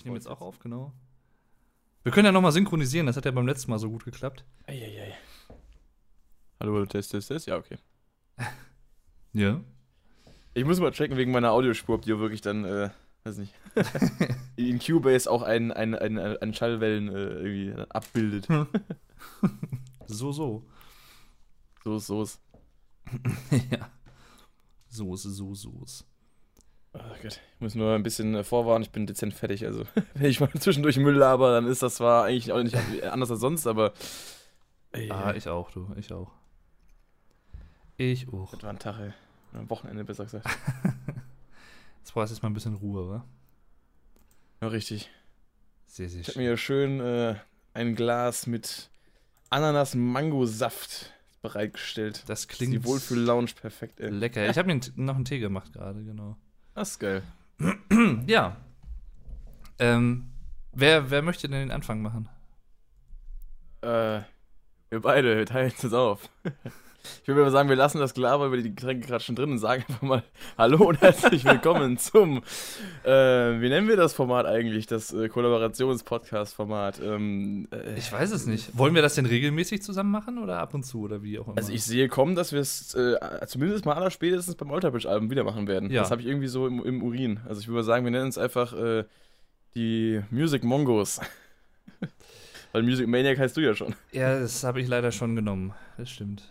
ich nehme jetzt auch auf, genau. Wir können ja nochmal synchronisieren, das hat ja beim letzten Mal so gut geklappt. Eieiei. Hallo, Test, Test, Test. Ja, okay. Ja. Ich muss mal checken wegen meiner Audiospur, ob die wirklich dann, äh, weiß nicht, in Cubase auch ein, ein, ein, ein Schallwellen äh, irgendwie abbildet. So, so. So ist so ist. ja. Soße, so, Soße. Oh Gott, ich muss nur ein bisschen äh, vorwarnen, ich bin dezent fertig. Also, wenn ich mal zwischendurch Müll laber, dann ist das zwar eigentlich auch nicht anders als sonst, aber. Ey, Ah, ich auch, du. Ich auch. Ich auch. das war ein Tag, ey. Am Wochenende besser gesagt. Jetzt brauchst du jetzt mal ein bisschen Ruhe, wa? Ja, richtig. Sehr, sehr Ich habe schön. mir schön äh, ein Glas mit Ananas-Mango-Saft bereitgestellt. Das Das klingt Die Wohlfühl-Lounge perfekt, ey. lecker. Ich habe mir noch einen Tee gemacht gerade, genau. Das ist geil. Ja. Ähm, wer, wer möchte denn den Anfang machen? Äh, wir beide, teilen das auf. Ich würde mal sagen, wir lassen das Gelaber über die Getränke gerade schon drin und sagen einfach mal Hallo und herzlich willkommen zum, äh, wie nennen wir das Format eigentlich? Das äh, Kollaborations-Podcast-Format. Ähm, äh, Ich weiß es nicht. Wollen wir das denn regelmäßig zusammen machen oder ab und zu oder wie auch immer? also ich sehe kommen, dass wir es äh, zumindest mal aller spätestens beim Alterbridge-Album wieder machen werden. Ja. Das habe ich irgendwie so im, im Urin. Also ich würde mal sagen, wir nennen es einfach äh, die Music Mongos. Weil Music Maniac heißt du ja schon. Ja, das habe ich leider schon genommen. Das stimmt.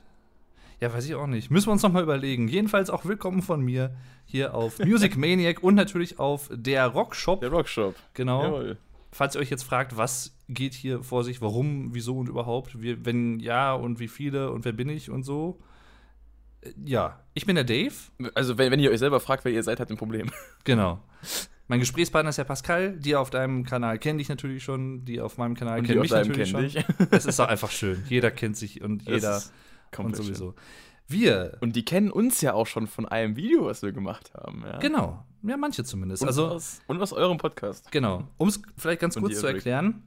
Ja, weiß ich auch nicht. Müssen wir uns nochmal überlegen. Jedenfalls auch willkommen von mir hier auf Music Maniac und natürlich auf der Rockshop. Der Rockshop. Genau. Jawohl. Falls ihr euch jetzt fragt, was geht hier vor sich, warum, wieso und überhaupt, wir, wenn ja und wie viele und wer bin ich und so. Äh, Ja, ich bin der Dave. Also, wenn, wenn ihr euch selber fragt, wer ihr seid, habt ihr ein Problem. Genau. Mein Gesprächspartner ist der Pascal. Die auf deinem Kanal kennen dich natürlich schon. Die auf meinem Kanal kennen mich natürlich kennen schon. Es ist doch einfach schön. Jeder kennt sich und jeder ist und komplett sowieso. Wir. Und die kennen uns ja auch schon von einem Video, was wir gemacht haben. Ja? Genau. Ja, manche zumindest. Und, Also, aus, und aus eurem Podcast. genau. Um es vielleicht ganz Und kurz zu erklären.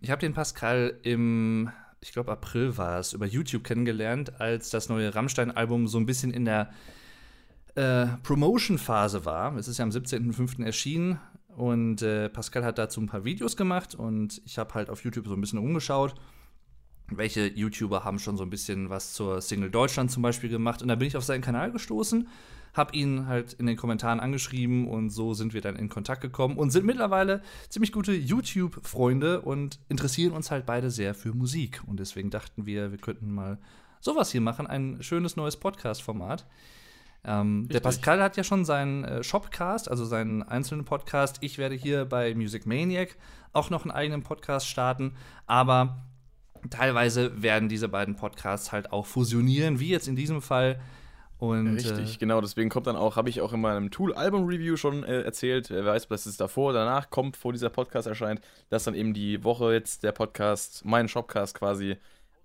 Ich habe den Pascal im, ich glaube, April war es, über YouTube kennengelernt, als das neue Rammstein-Album so ein bisschen in der äh, Promotion-Phase war. Es ist ja am 17.05. erschienen und äh, Pascal hat dazu ein paar Videos gemacht und ich habe halt auf YouTube so ein bisschen umgeschaut. Welche YouTuber haben schon so ein bisschen was zur Single Deutschland zum Beispiel gemacht? Und da bin ich auf seinen Kanal gestoßen, habe ihn halt in den Kommentaren angeschrieben und so sind wir dann in Kontakt gekommen und sind mittlerweile ziemlich gute YouTube-Freunde und interessieren uns halt beide sehr für Musik. Und deswegen dachten wir, wir könnten mal sowas hier machen, ein schönes neues Podcast-Format. Ähm, der. Pascal hat ja schon seinen äh, Shopcast, also seinen einzelnen Podcast. Ich werde hier bei Music Maniac auch noch einen eigenen Podcast starten, aber teilweise werden diese beiden Podcasts halt auch fusionieren, wie jetzt in diesem Fall. Und, Richtig, Äh, genau. Deswegen kommt dann auch, habe ich auch in meinem Tool-Album-Review schon äh, erzählt, wer weiß, dass es davor oder danach kommt, vor dieser Podcast erscheint, dass dann eben die Woche jetzt der Podcast, mein Shopcast quasi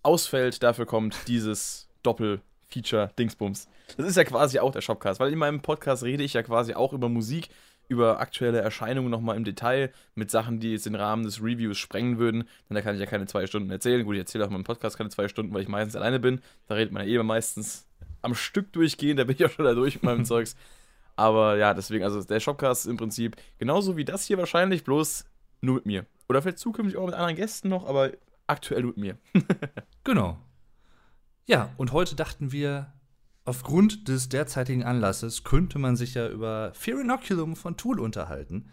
ausfällt. Dafür kommt dieses Doppel-Feature-Dingsbums. Das ist ja quasi auch der Shopcast, weil in meinem Podcast rede ich ja quasi auch über Musik, über aktuelle Erscheinungen nochmal im Detail, mit Sachen, die jetzt den Rahmen des Reviews sprengen würden. Denn da kann ich ja keine zwei Stunden erzählen. Gut, ich erzähle auch in meinem Podcast keine zwei Stunden, weil ich meistens alleine bin. Da redet man ja eh meistens am Stück durchgehen, da bin ich auch schon da durch mit meinem Zeugs. Aber ja, deswegen, also der Shopcast ist im Prinzip genauso wie das hier wahrscheinlich, bloß nur mit mir. Oder vielleicht zukünftig auch mit anderen Gästen noch, aber aktuell nur mit mir. Genau. Ja, und heute dachten wir, aufgrund des derzeitigen Anlasses könnte man sich ja über Fear Inoculum von Tool unterhalten.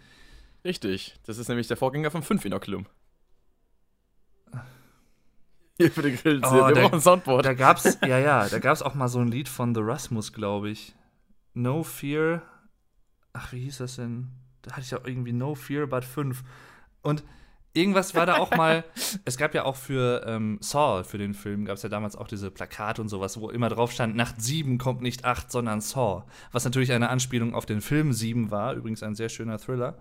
Richtig, das ist nämlich der Vorgänger von 5 Inoculum. Hier für den Grill. Oh, wir der- brauchen ein Soundboard. Da gab's, ja, ja, da gab's auch mal so ein Lied von The Rasmus, glaube ich. No Fear. Ach, wie hieß das denn? Da hatte ich auch irgendwie No Fear but 5. Und irgendwas war da auch mal. es gab ja auch für ähm, Saw, für den Film, gab es ja damals auch diese Plakate und sowas, wo immer drauf stand: Nacht 7 kommt nicht 8, sondern Saw. Was natürlich eine Anspielung auf den Film 7 war. Übrigens ein sehr schöner Thriller.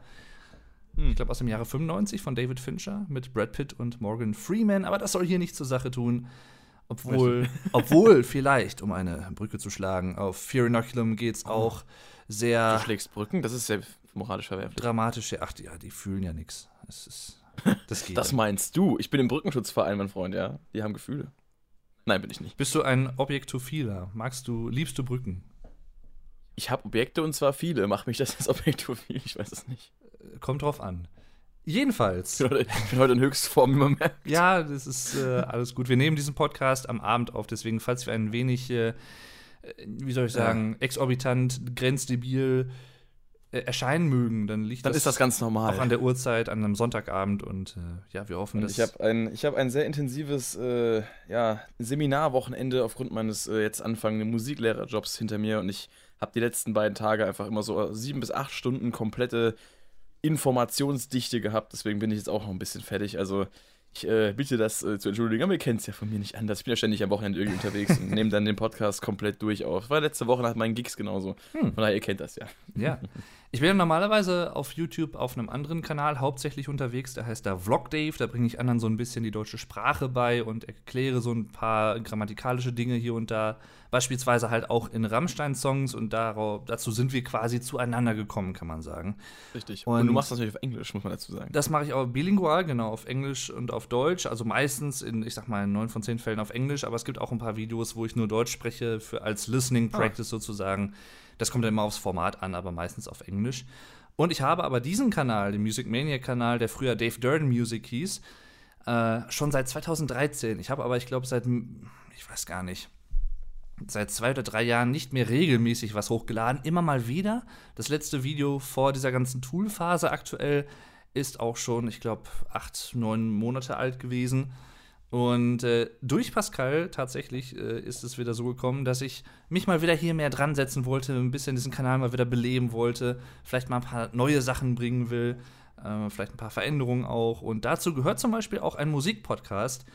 Hm. Ich glaube aus dem Jahre 95 von David Fincher mit Brad Pitt und Morgan Freeman. Aber das soll hier nicht zur Sache tun. Obwohl, obwohl vielleicht, um eine Brücke zu schlagen, auf Fear Inoculum geht es auch sehr Du schlägst Brücken, das ist ja moralisch verwerflich. dramatische. Ach ja, die fühlen ja nichts. Das ist. Das geht. Das meinst du? Ich bin im Brückenschutzverein, mein Freund, ja. Die haben Gefühle. Nein, bin ich nicht. Bist du ein Objektophiler? Magst du, liebst du Brücken? Ich habe Objekte und zwar viele. Macht mich das jetzt objektophil? Ich weiß es nicht. Kommt drauf an. Jedenfalls. Ich bin heute in Höchstform immer mehr. Ja, das ist äh, alles gut. Wir nehmen diesen Podcast am Abend auf, deswegen, falls wir ein wenig, äh, wie soll ich sagen, ja. exorbitant, grenzdebil äh, erscheinen mögen, dann liegt dann das, ist das ganz normal. Auch an der Uhrzeit, an einem Sonntagabend und äh, ja, wir hoffen, dass. Ich habe ein, hab ein sehr intensives äh, ja, Seminarwochenende aufgrund meines äh, jetzt anfangenden Musiklehrerjobs hinter mir und ich habe die letzten beiden Tage einfach immer so sieben bis acht Stunden komplette Informationsdichte gehabt. Deswegen bin ich jetzt auch noch ein bisschen fertig. Also ich äh, bitte das äh, zu entschuldigen, aber ihr kennt es ja von mir nicht anders. Ich bin ja ständig am Wochenende irgendwie unterwegs und nehme dann den Podcast komplett durch auf. War letzte Woche nach meinen Gigs genauso. Hm. Von daher, ihr kennt das ja. Ja. Ich bin normalerweise auf YouTube auf einem anderen Kanal hauptsächlich unterwegs, der heißt da Vlog Dave. Da bringe ich anderen so ein bisschen die deutsche Sprache bei und erkläre so ein paar grammatikalische Dinge hier und da. Beispielsweise halt auch in Rammstein-Songs und darauf, dazu sind wir quasi zueinander gekommen, kann man sagen. Richtig. Und, und du machst das natürlich auf Englisch, muss man dazu sagen. Das mache ich auch bilingual, genau, auf Englisch und auf Deutsch. Also meistens in, ich sag mal, in neun von zehn Fällen auf Englisch, aber es gibt auch ein paar Videos, wo ich nur Deutsch spreche, für, als Listening ah. Practice ah. sozusagen. Das kommt dann immer aufs Format an, aber meistens auf Englisch. Und ich habe aber diesen Kanal, den Music Mania-Kanal, der früher Dave Durden Music hieß, äh, schon seit 2013. Ich habe aber, ich glaube, seit, ich weiß gar nicht, seit zwei oder drei Jahren nicht mehr regelmäßig was hochgeladen. Immer mal wieder. Das letzte Video vor dieser ganzen Tool-Phase aktuell ist auch schon, ich glaube, acht, neun Monate alt gewesen. Und äh, durch Pascal tatsächlich äh, ist es wieder so gekommen, dass ich mich mal wieder hier mehr dran setzen wollte, ein bisschen diesen Kanal mal wieder beleben wollte, vielleicht mal ein paar neue Sachen bringen will, äh, vielleicht ein paar Veränderungen auch. Und dazu gehört zum Beispiel auch ein Musikpodcast.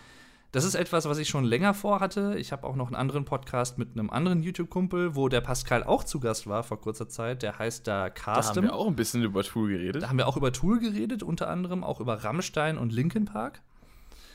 Das ist etwas, was ich schon länger vorhatte. Ich habe auch noch einen anderen Podcast mit einem anderen YouTube-Kumpel, wo der Pascal auch zu Gast war vor kurzer Zeit. Der heißt da Carsten. Da haben wir auch ein bisschen über Tool geredet. Da haben wir auch über Tool geredet, unter anderem auch über Rammstein und Linkin Park.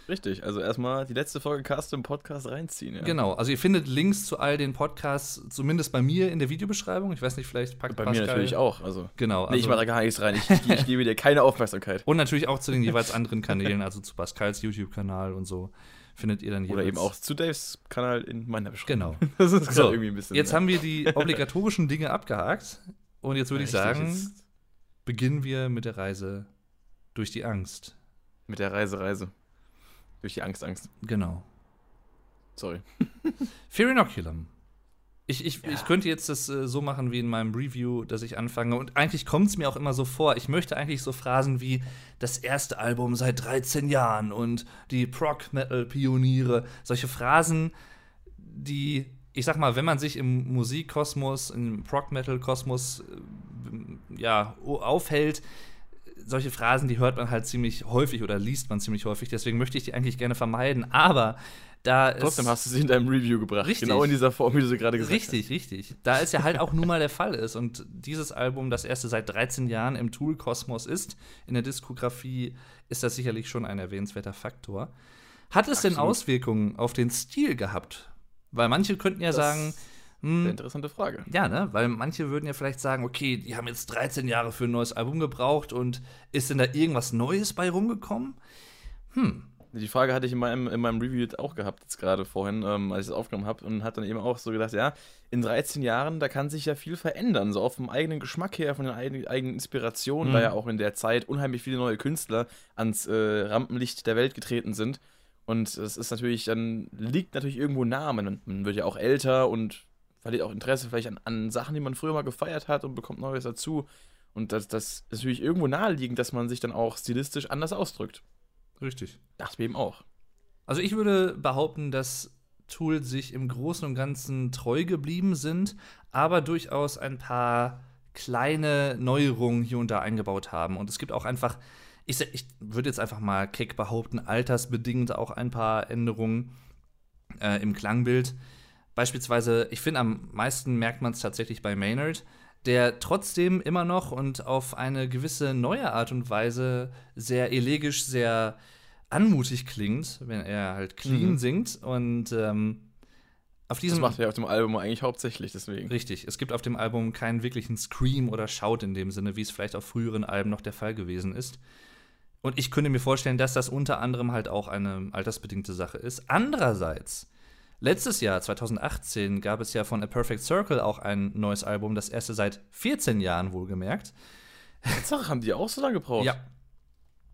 Richtig, also erstmal die letzte Folge Cast im Podcast reinziehen. Ja. Genau, also ihr findet Links zu all den Podcasts, zumindest bei mir in der Videobeschreibung. Ich weiß nicht, vielleicht packt Bei Pascal. mir natürlich auch. Also, genau. Also, nee, ich also mache da gar nichts rein. Ich, ich, ich gebe dir keine Aufmerksamkeit. Und natürlich auch zu den jeweils anderen Kanälen, also zu Pascals YouTube-Kanal und so findet ihr dann jeweils. Oder eben auch zu Daves Kanal in meiner Beschreibung. Genau. das ist so, irgendwie ein bisschen. Jetzt mehr. haben wir die obligatorischen Dinge abgehakt. Und jetzt würde ich sagen, jetzt. beginnen wir mit der Reise durch die Angst. Mit der Reise, Reise. Durch die Angst, Angst. Genau. Sorry. Fear Inoculum. Ich, ich, ja. ich könnte jetzt das äh, so machen wie in meinem Review, dass ich anfange. Und eigentlich kommt es mir auch immer so vor. Ich möchte eigentlich so Phrasen wie das erste Album seit 13 Jahren und die Prog-Metal-Pioniere. Solche Phrasen, die, ich sag mal, wenn man sich im Musikkosmos, im Prog-Metal-Kosmos äh, ja, aufhält, solche Phrasen, die hört man halt ziemlich häufig oder liest man ziemlich häufig. Deswegen möchte ich die eigentlich gerne vermeiden. Aber da Trotzdem hast du sie in deinem Review gebracht. Richtig. Genau in dieser Form, wie du sie gerade gesagt richtig, hast. Richtig, richtig. Da es ja halt auch nun mal der Fall ist. Und dieses Album, das erste seit 13 Jahren im Tool-Kosmos ist, in der Diskografie, ist das sicherlich schon ein erwähnenswerter Faktor. Hat es Absolut. denn Auswirkungen auf den Stil gehabt? Weil manche könnten ja das sagen, hm. Eine interessante Frage. Ja, ne? Weil manche würden ja vielleicht sagen, okay, die haben jetzt 13 Jahre für ein neues Album gebraucht und ist denn da irgendwas Neues bei rumgekommen? Hm. Die Frage hatte ich in meinem, in meinem Review auch gehabt, jetzt gerade vorhin, ähm, als ich es aufgenommen habe, und hat dann eben auch so gedacht, ja, in 13 Jahren, da kann sich ja viel verändern, so auf dem eigenen Geschmack her, von den eigenen, eigenen Inspirationen, mhm. da ja auch in der Zeit unheimlich viele neue Künstler ans äh, Rampenlicht der Welt getreten sind. Und es ist natürlich, dann liegt natürlich irgendwo nah, man, man wird ja auch älter und verliert auch Interesse vielleicht an, an Sachen, die man früher mal gefeiert hat und bekommt Neues dazu. Und das, das ist natürlich irgendwo naheliegend, dass man sich dann auch stilistisch anders ausdrückt. Richtig. Dachte mir eben auch. Also ich würde behaupten, dass Tool sich im Großen und Ganzen treu geblieben sind, aber durchaus ein paar kleine Neuerungen hier und da eingebaut haben. Und es gibt auch einfach, ich, ich würde jetzt einfach mal keck behaupten, altersbedingt auch ein paar Änderungen äh, im Klangbild. Beispielsweise, ich finde, am meisten merkt man es tatsächlich bei Maynard, der trotzdem immer noch und auf eine gewisse neue Art und Weise sehr elegisch, sehr anmutig klingt, wenn er halt clean mhm. singt. Und ähm, auf diesem. Das macht er auf dem Album eigentlich hauptsächlich, deswegen. Richtig. Es gibt auf dem Album keinen wirklichen Scream oder Shout in dem Sinne, wie es vielleicht auf früheren Alben noch der Fall gewesen ist. Und ich könnte mir vorstellen, dass das unter anderem halt auch eine altersbedingte Sache ist. Andererseits Letztes Jahr, 2018, gab es ja von A Perfect Circle auch ein neues Album, das erste seit 14 Jahren wohlgemerkt. Tatsache, haben die auch so lange gebraucht? Ja.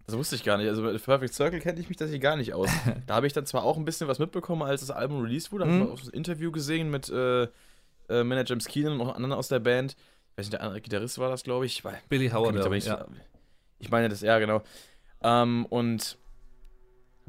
Das wusste ich gar nicht. Also mit Perfect Circle kenne ich mich tatsächlich gar nicht aus. da habe ich dann zwar auch ein bisschen was mitbekommen, als das Album released wurde. Da Mhm. habe ich auch ein Interview gesehen mit äh, äh, Manager James Keenan und noch anderen aus der Band. Ich weiß nicht, der andere Gitarrist war das, glaube ich. Billy Howard, nicht, ja. Ich meine das, ja, genau. Ähm, und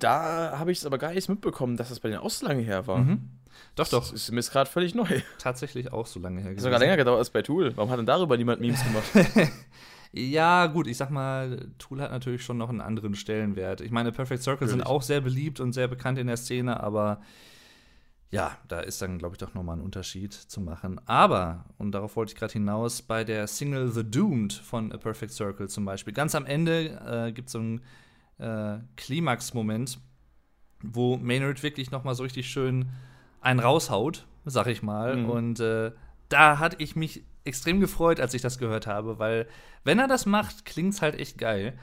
da habe ich es aber gar nicht mitbekommen, dass das bei denen auch so lange her war. Mhm. Doch, doch, Das ist mir jetzt gerade völlig neu. Tatsächlich auch so lange her. hat sogar länger gedauert als bei Tool. Warum hat denn darüber niemand Memes gemacht? Ja, gut, ich sag mal, Tool hat natürlich schon noch einen anderen Stellenwert. Ich meine, Perfect Circle sind Natürlich. auch sehr beliebt und sehr bekannt in der Szene, aber ja, da ist dann, glaube ich, doch nochmal ein Unterschied zu machen. Aber, und darauf wollte ich gerade hinaus, bei der Single The Doomed von A Perfect Circle zum Beispiel, ganz am Ende äh, gibt es so einen äh, Klimax-Moment, wo Maynard wirklich nochmal so richtig schön einen raushaut, sag ich mal. Mhm. Und äh, da hatte ich mich extrem gefreut, als ich das gehört habe, weil wenn er das macht, klingt's halt echt geil.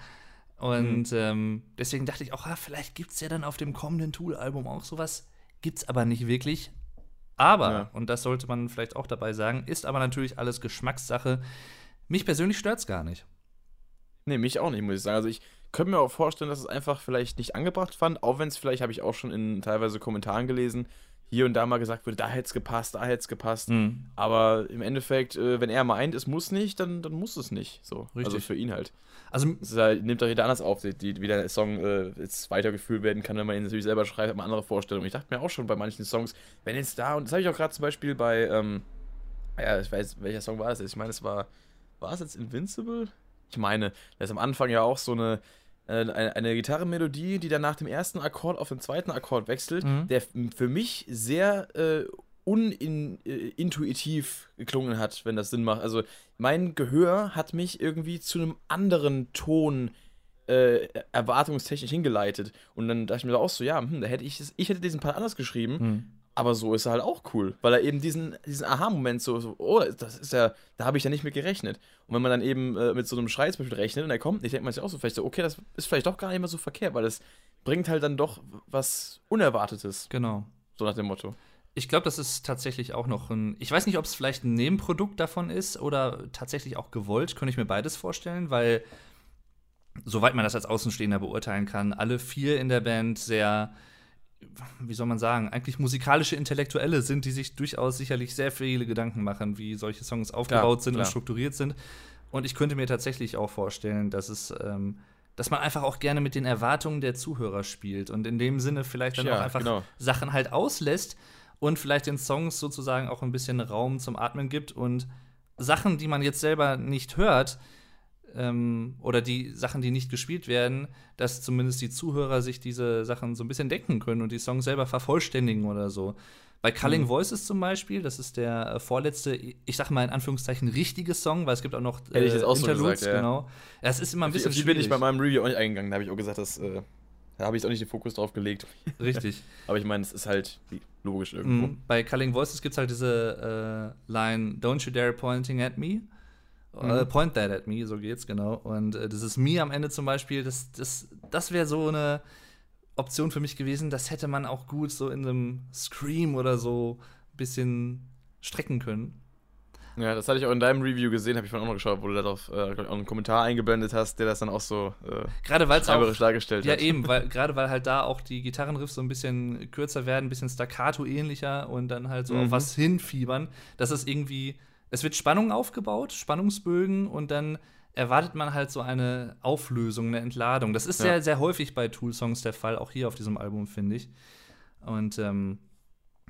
Und ähm, deswegen dachte ich auch, ah, vielleicht gibt's ja dann auf dem kommenden Tool-Album auch sowas. Gibt's aber nicht wirklich. Aber, Ja. und das sollte man vielleicht auch dabei sagen, ist aber natürlich alles Geschmackssache. Mich persönlich stört's gar nicht. Nee, mich auch nicht, muss ich sagen. Also ich könnte mir auch vorstellen, dass es einfach vielleicht nicht angebracht fand, auch wenn es vielleicht, habe ich auch schon in teilweise Kommentaren gelesen, hier und da mal gesagt wurde, da hätte es gepasst, da hätte es gepasst. Mhm. Aber im Endeffekt, äh, wenn er meint, es muss nicht, dann, dann muss es nicht. So. Also Richtig. für ihn halt. Also, ist halt, nimmt doch jeder anders auf, die, die, wie der Song äh, jetzt weitergeführt werden kann, wenn man ihn natürlich selber schreibt, hat man andere Vorstellungen. Ich dachte mir auch schon bei manchen Songs, wenn jetzt da, und das habe ich auch gerade zum Beispiel bei, ähm, ja, ich weiß, welcher Song war das jetzt? Ich meine, es war, war es jetzt Invincible? Ich meine, da ist am Anfang ja auch so eine, äh, eine, eine Gitarrenmelodie, die dann nach dem ersten Akkord auf den zweiten Akkord wechselt, Mhm. der für mich sehr äh, unintuitiv geklungen hat, wenn das Sinn macht. Also mein Gehör hat mich irgendwie zu einem anderen Ton äh, erwartungstechnisch hingeleitet. Und dann dachte ich mir auch so, ja, hm, da hätte ich, ich hätte diesen Part anders geschrieben, mhm. Aber so ist er halt auch cool, weil er eben diesen, diesen Aha-Moment so, so, oh, das ist ja, da habe ich ja nicht mit gerechnet. Und wenn man dann eben äh, mit so einem Schrei zum Beispiel rechnet und er kommt nicht, denkt man sich auch so, vielleicht so, okay, das ist vielleicht doch gar nicht mehr so verkehrt, weil das bringt halt dann doch was Unerwartetes, genau. so nach dem Motto. Ich glaube, das ist tatsächlich auch noch ein. Ich weiß nicht, ob es vielleicht ein Nebenprodukt davon ist oder tatsächlich auch gewollt. Könnte ich mir beides vorstellen, weil, soweit man das als Außenstehender beurteilen kann, alle vier in der Band sehr, wie soll man sagen, eigentlich musikalische Intellektuelle sind, die sich durchaus sicherlich sehr viele Gedanken machen, wie solche Songs aufgebaut sind klar. und strukturiert sind. Und ich könnte mir tatsächlich auch vorstellen, dass es. Ähm, dass man einfach auch gerne mit den Erwartungen der Zuhörer spielt und in dem Sinne vielleicht dann Ja, auch einfach genau. Sachen halt auslässt und vielleicht den Songs sozusagen auch ein bisschen Raum zum Atmen gibt und Sachen, die man jetzt selber nicht hört, ähm, oder die Sachen, die nicht gespielt werden, dass zumindest die Zuhörer sich diese Sachen so ein bisschen denken können und die Songs selber vervollständigen oder so. Bei Culling Mhm. Voices zum Beispiel, das ist der äh, vorletzte, ich sag mal in Anführungszeichen, richtige Song, weil es gibt auch noch äh, Hätte ich jetzt auch so gesagt, ja. genau. Ja, es ist immer ein bisschen die bin ich bei meinem Review auch nicht eingegangen, da habe ich auch gesagt, dass, äh, da habe ich auch nicht den Fokus drauf gelegt. Richtig. Aber ich meine, es ist halt logisch irgendwo. Mhm. Bei Culling Voices gibt es halt diese äh, Line, Don't you dare pointing at me. Äh, point that at me, so geht's, genau. Und äh, dieses Me am Ende zum Beispiel, das, das, das wäre so eine Option für mich gewesen, das hätte man auch gut so in einem Scream oder so ein bisschen strecken können. Ja, das hatte ich auch in deinem Review gesehen, habe ich vorhin auch noch geschaut, wo du darauf äh, ich, auch einen Kommentar eingeblendet hast, der das dann auch so äh, Gerade auch dargestellt Ja, hat. eben, weil gerade weil halt da auch die Gitarrenriffs so ein bisschen kürzer werden, ein bisschen staccato ähnlicher und dann halt so auf Mhm. was hinfiebern, dass es irgendwie es wird Spannung aufgebaut, Spannungsbögen und dann erwartet man halt so eine Auflösung, eine Entladung. Das ist Ja. sehr, sehr häufig bei Tool-Songs der Fall, auch hier auf diesem Album, finde ich. Und ähm,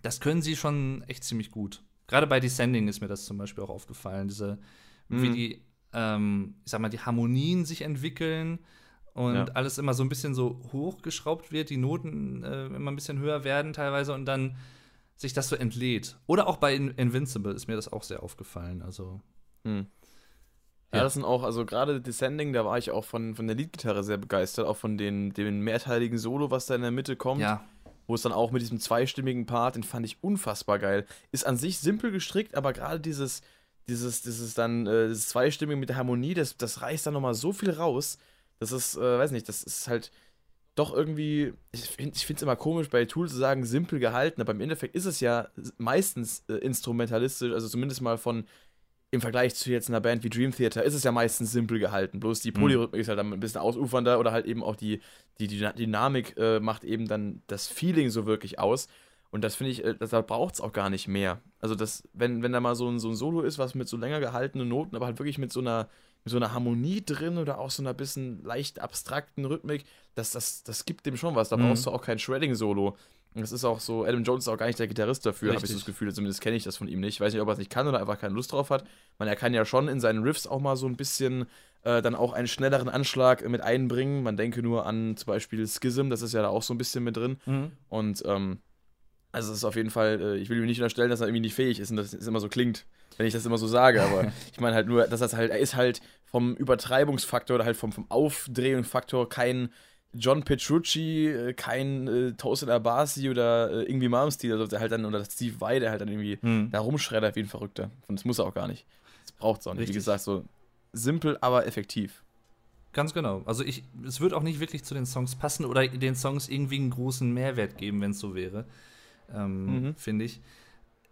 das können sie schon echt ziemlich gut. Gerade bei Descending ist mir das zum Beispiel auch aufgefallen, diese, wie Mhm. die, ähm, ich sag mal, die Harmonien sich entwickeln und Ja. alles immer so ein bisschen so hochgeschraubt wird, die Noten äh, immer ein bisschen höher werden teilweise und dann sich das so entlädt. Oder auch bei In Invincible ist mir das auch sehr aufgefallen. Also, Hm. Ja, Ja. das sind auch, also gerade Descending, da war ich auch von, von der Leadgitarre sehr begeistert, auch von den, dem mehrteiligen Solo, was da in der Mitte kommt. ja, Wo es dann auch mit diesem zweistimmigen Part, den fand ich unfassbar geil. Ist an sich simpel gestrickt, aber gerade dieses, dieses, dieses dann, äh, dieses Zweistimmige mit der Harmonie, das, das reißt dann nochmal so viel raus. Das ist, äh, weiß nicht, das ist halt doch irgendwie, ich finde es immer komisch bei Tool zu sagen, simpel gehalten, aber im Endeffekt ist es ja meistens äh, instrumentalistisch, also zumindest mal von, im Vergleich zu jetzt einer Band wie Dream Theater ist es ja meistens simpel gehalten. Bloß die mhm. Polyrhythmik ist halt dann ein bisschen ausufernder oder halt eben auch die, die, die Dynamik äh, macht eben dann das Feeling so wirklich aus. Und das finde ich, äh, da braucht es auch gar nicht mehr. Also, das, wenn, wenn da mal so ein, so ein Solo ist, was mit so länger gehaltenen Noten, aber halt wirklich mit so einer, mit so einer Harmonie drin oder auch so einer bisschen leicht abstrakten Rhythmik, das, das, das gibt dem schon was. Da mhm. brauchst du auch kein Shredding-Solo. Das ist auch so, Adam Jones ist auch gar nicht der Gitarrist dafür, habe ich so das Gefühl, zumindest kenne ich das von ihm nicht. Ich weiß nicht, ob er es nicht kann oder einfach keine Lust drauf hat. Man, er kann ja schon in seinen Riffs auch mal so ein bisschen äh, dann auch einen schnelleren Anschlag mit einbringen. Man denke nur an zum Beispiel Schism, das ist ja da auch so ein bisschen mit drin. Mhm. Und ähm, also es ist auf jeden Fall, äh, ich will ihm nicht unterstellen, dass er irgendwie nicht fähig ist und dass es immer so klingt, wenn ich das immer so sage, aber ich meine halt nur, dass das halt, er ist halt vom Übertreibungsfaktor oder halt vom, vom Aufdrehungsfaktor kein John Petrucci, äh, kein äh, Toasted Abasi oder äh, irgendwie Malmsteen, also der halt dann, oder Steve Vai, der halt dann irgendwie hm. da rumschreddert wie ein Verrückter. Und das muss er auch gar nicht. Das braucht es auch nicht. Richtig. Wie gesagt, so simpel, aber effektiv. Ganz genau. Also ich, es wird auch nicht wirklich zu den Songs passen oder den Songs irgendwie einen großen Mehrwert geben, wenn es so wäre. Ähm, mhm. Finde ich.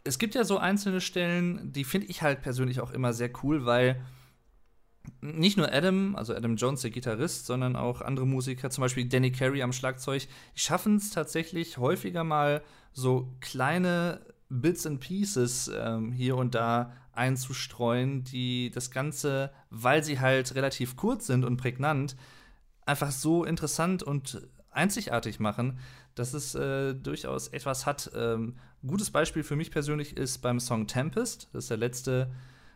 Es gibt ja so einzelne Stellen, die finde ich halt persönlich auch immer sehr cool, weil nicht nur Adam, also Adam Jones, der Gitarrist, sondern auch andere Musiker, zum Beispiel Danny Carey am Schlagzeug, die schaffen es tatsächlich häufiger mal so kleine Bits and Pieces ähm, hier und da einzustreuen, die das Ganze, weil sie halt relativ kurz sind und prägnant, einfach so interessant und einzigartig machen, dass es äh, durchaus etwas hat. Ähm, gutes Beispiel für mich persönlich ist beim Song Tempest. Das ist der letzte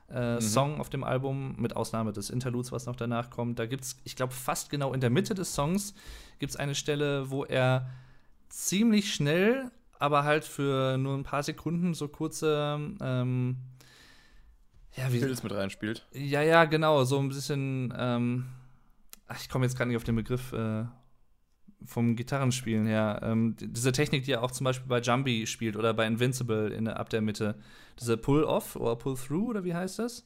äh, mhm. Song auf dem Album, mit Ausnahme des Interludes, was noch danach kommt. Da gibt es, ich glaube, fast genau in der Mitte des Songs gibt es eine Stelle, wo er ziemlich schnell, aber halt für nur ein paar Sekunden so kurze ähm, ja, wie Filz mit reinspielt. Ja, ja, genau, so ein bisschen ähm, ach, ich komme jetzt gerade nicht auf den Begriff äh, vom Gitarrenspielen her. Ähm, diese Technik, die er auch zum Beispiel bei Jumbie spielt oder bei Invincible in, ab der Mitte. Diese Pull-Off oder Pull-Through oder wie heißt das?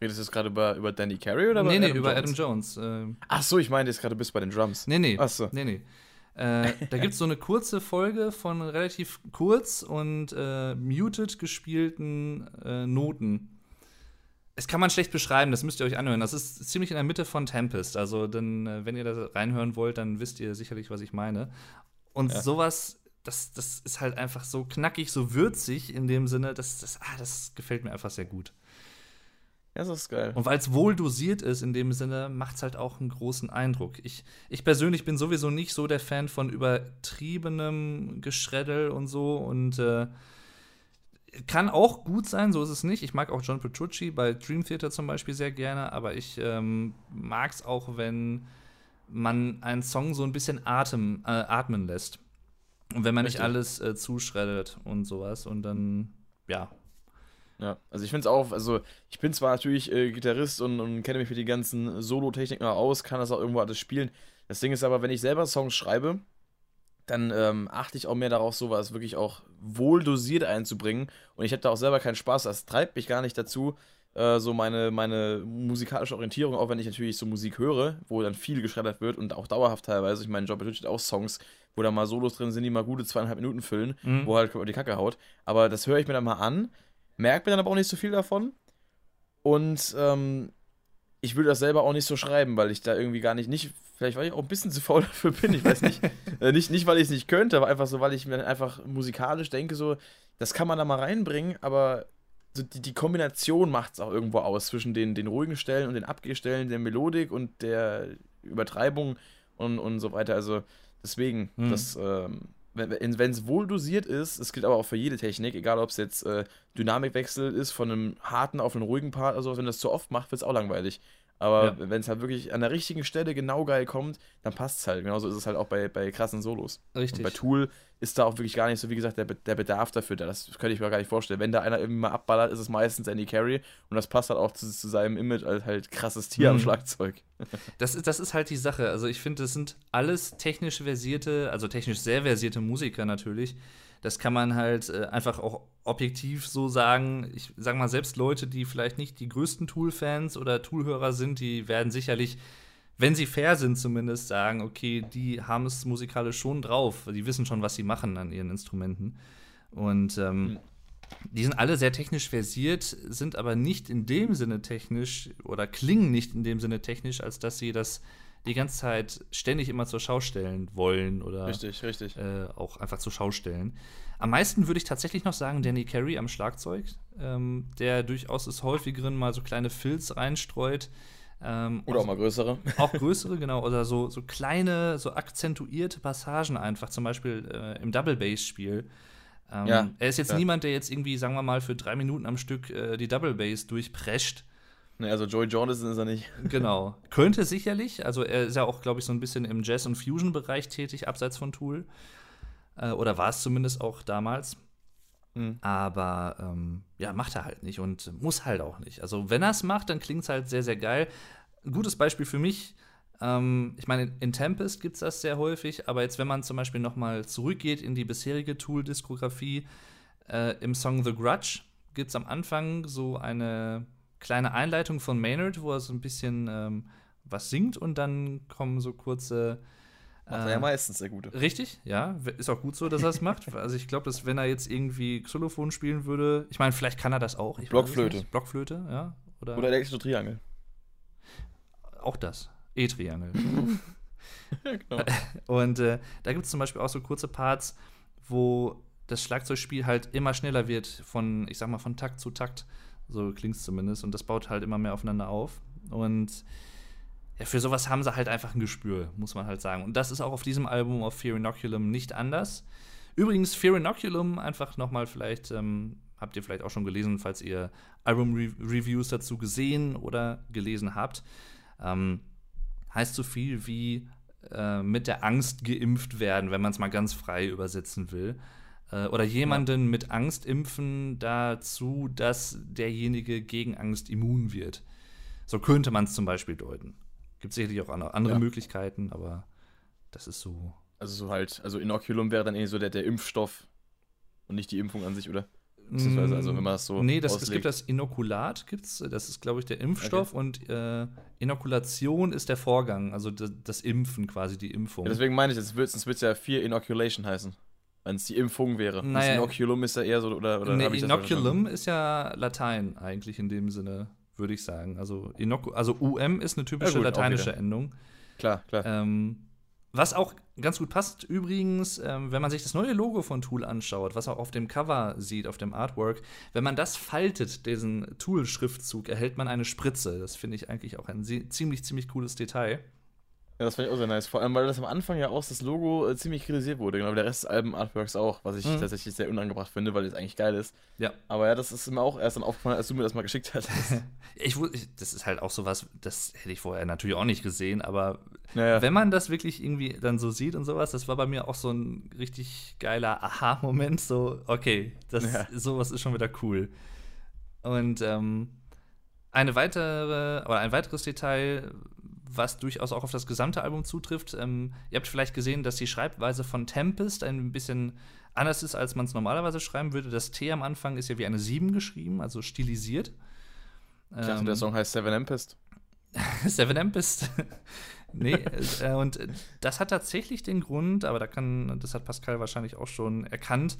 Redest du jetzt gerade über, über Danny Carey oder nee, nee, Adam über Jones? Adam Jones. Ähm, Ach so, ich meine jetzt gerade bist bei den Drums. Nee, nee. Ach so. Nee, nee. Äh, da gibt es so eine kurze Folge von relativ kurz und äh, muted gespielten äh, Noten es kann man schlecht beschreiben, das müsst ihr euch anhören. Das ist ziemlich in der Mitte von Tempest. Also, dann, äh, wenn ihr da reinhören wollt, dann wisst ihr sicherlich, was ich meine. Und ja. sowas, das, das ist halt einfach so knackig, so würzig in dem Sinne, das, das, ah, das gefällt mir einfach sehr gut. Ja, das ist geil. Und weil es wohl dosiert ist in dem Sinne, macht es halt auch einen großen Eindruck. Ich, ich persönlich bin sowieso nicht so der Fan von übertriebenem Geschreddel und so und äh, kann auch gut sein, so ist es nicht. Ich mag auch John Petrucci bei Dream Theater zum Beispiel sehr gerne, aber ich ähm, mag es auch, wenn man einen Song so ein bisschen Atem, äh, atmen lässt. Und wenn man Richtig. nicht alles äh, zuschreddet und sowas und dann, ja. Ja, also ich finde es auch, also ich bin zwar natürlich äh, Gitarrist und, und, kenne mich mit den ganzen Solo-Techniken aus, kann das auch irgendwo alles spielen. Das Ding ist aber, wenn ich selber Songs schreibe, dann ähm, achte ich auch mehr darauf, sowas wirklich auch wohl dosiert einzubringen. Und ich habe da auch selber keinen Spaß. Das treibt mich gar nicht dazu, äh, so meine, meine musikalische Orientierung, auch wenn ich natürlich so Musik höre, wo dann viel geschreddert wird und auch dauerhaft teilweise. Ich meine, Job hat auch Songs, wo da mal Solos drin sind, die mal gute zweieinhalb Minuten füllen, mhm. wo halt die Kacke haut. Aber das höre ich mir dann mal an, merke mir dann aber auch nicht so viel davon. Und ähm, ich würde das selber auch nicht so schreiben, weil ich da irgendwie gar nicht, nicht Vielleicht, weil ich auch ein bisschen zu faul dafür bin, ich weiß nicht. äh, nicht, nicht, weil ich es nicht könnte, aber einfach so, weil ich mir einfach musikalisch denke, so, das kann man da mal reinbringen, aber so die, die Kombination macht es auch irgendwo aus zwischen den, den ruhigen Stellen und den Abgehstellen, der Melodik und der Übertreibung und, und so weiter. Also deswegen, mhm. das, ähm, wenn es wohl dosiert ist, es gilt aber auch für jede Technik, egal ob es jetzt äh, Dynamikwechsel ist von einem harten auf einen ruhigen Part, also wenn das zu oft macht, wird es auch langweilig. Aber ja. wenn es halt wirklich an der richtigen Stelle genau geil kommt, dann passt es halt. Genauso ist es halt auch bei, bei krassen Solos. Richtig. Und bei Tool ist da auch wirklich gar nicht so, wie gesagt, der, der Bedarf dafür da. Das könnte ich mir gar nicht vorstellen. Wenn da einer irgendwie mal abballert, ist es meistens Andy Carey und das passt halt auch zu, zu seinem Image als halt krasses Tier mhm. am Schlagzeug. Das ist, das ist halt die Sache. Also ich finde, das sind alles technisch versierte, also technisch sehr versierte Musiker natürlich das kann man halt äh, einfach auch objektiv so sagen. Ich sag mal, selbst Leute, die vielleicht nicht die größten Tool-Fans oder Tool-Hörer sind, die werden sicherlich, wenn sie fair sind, zumindest sagen, okay, die haben es musikalisch schon drauf. Die wissen schon, was sie machen an ihren Instrumenten. Und ähm, mhm. die sind alle sehr technisch versiert, sind aber nicht in dem Sinne technisch oder klingen nicht in dem Sinne technisch, als dass sie das die ganze Zeit ständig immer zur Schau stellen wollen oder richtig, richtig. Äh, auch einfach zur Schau stellen. Am meisten würde ich tatsächlich noch sagen, Danny Carey am Schlagzeug, ähm, der durchaus des häufigeren mal so kleine Filz reinstreut. Ähm, oder auch mal größere. Auch größere, genau. Oder so, so kleine, so akzentuierte Passagen einfach, zum Beispiel äh, im Double Bass-Spiel. Ähm, ja, er ist jetzt ja. niemand, der jetzt irgendwie, sagen wir mal, für drei Minuten am Stück äh, die Double Bass durchprescht. Ne, also Joey Jordison ist er nicht. Genau. Könnte sicherlich. Also er ist ja auch, glaube ich, so ein bisschen im Jazz- und Fusion-Bereich tätig, abseits von Tool. Äh, oder war es zumindest auch damals. Mhm. Aber ähm, ja, macht er halt nicht und muss halt auch nicht. Also, wenn er es macht, dann klingt es halt sehr, sehr geil. Ein gutes Beispiel für mich, ähm, ich meine, in Tempest gibt es das sehr häufig, aber jetzt, wenn man zum Beispiel noch mal zurückgeht in die bisherige Tool-Diskografie, äh, im Song The Grudge gibt es am Anfang so eine kleine Einleitung von Maynard, wo er so ein bisschen ähm, was singt und dann kommen so kurze Macht er ja äh, meistens sehr gute. Richtig, ja. Ist auch gut so, dass er es macht. Also ich glaube, dass wenn er jetzt irgendwie Xylophon spielen würde, ich meine, vielleicht kann er das auch. Blockflöte. Blockflöte, ja. Oder, Oder elektrische Triangel. Auch das. E-Triangel. genau. Und äh, da gibt es zum Beispiel auch so kurze Parts, wo das Schlagzeugspiel halt immer schneller wird von, ich sag mal, von Takt zu Takt. So klingt es zumindest. Und das baut halt immer mehr aufeinander auf. Und ja, für sowas haben sie halt einfach ein Gespür, muss man halt sagen. Und das ist auch auf diesem Album auf Fear Inoculum nicht anders. Übrigens, Fear Inoculum, einfach nochmal vielleicht, ähm, habt ihr vielleicht auch schon gelesen, falls ihr Album-Reviews dazu gesehen oder gelesen habt. Ähm, heißt so viel wie äh, mit der Angst geimpft werden, wenn man es mal ganz frei übersetzen will. Äh, oder jemanden ja. mit Angst impfen dazu, dass derjenige gegen Angst immun wird. So könnte man es zum Beispiel deuten. Gibt sicherlich auch andere ja. Möglichkeiten, aber das ist so. Also so halt, also Inoculum wäre dann eh so der, der Impfstoff und nicht die Impfung an sich, oder? Beziehungsweise, also wenn man das so. Nee, das, es gibt das Inokulat, gibt's, das ist, glaube ich, der Impfstoff okay. und äh, Inokulation ist der Vorgang, also das, das Impfen quasi, die Impfung. Ja, deswegen meine ich, es wird es ja Fear Inoculation heißen. Wenn es die Impfung wäre. Naja, das Inoculum ist ja eher so, oder, oder nee, Inoculum ist ja Latein eigentlich in dem Sinne würde ich sagen. Also, Inoku also UM ist eine typische ja, gut, lateinische Endung. Klar, klar. Ähm, was auch ganz gut passt, übrigens, ähm, wenn man sich das neue Logo von Tool anschaut, was auch auf dem Cover sieht, auf dem Artwork, wenn man das faltet, diesen Tool-Schriftzug, erhält man eine Spritze. Das finde ich eigentlich auch ein ziemlich, ziemlich cooles Detail. Ja, das fand ich auch sehr nice. Vor allem, weil das am Anfang ja auch das Logo äh, ziemlich kritisiert wurde. Genau, der Rest des Alben-Artworks auch, was ich mhm. tatsächlich sehr unangebracht finde, weil es eigentlich geil ist. Ja. Aber ja, das ist mir auch erst dann aufgefallen, als du mir das mal geschickt hast. ich, ich, das ist halt auch sowas, das hätte ich vorher natürlich auch nicht gesehen, aber naja. wenn man das wirklich irgendwie dann so sieht und sowas, das war bei mir auch so ein richtig geiler Aha-Moment. So, okay, das, ja. sowas ist schon wieder cool. Und ähm, eine weitere, oder ein weiteres Detail, was durchaus auch auf das gesamte Album zutrifft. Ähm, ihr habt vielleicht gesehen, dass die Schreibweise von Tempest ein bisschen anders ist, als man es normalerweise schreiben würde. Das T am Anfang ist ja wie eine 7 geschrieben, also stilisiert. Ich dachte, ähm, der Song heißt Seven Empest. Seven Empest. nee, äh, und das hat tatsächlich den Grund, aber da kann, das hat Pascal wahrscheinlich auch schon erkannt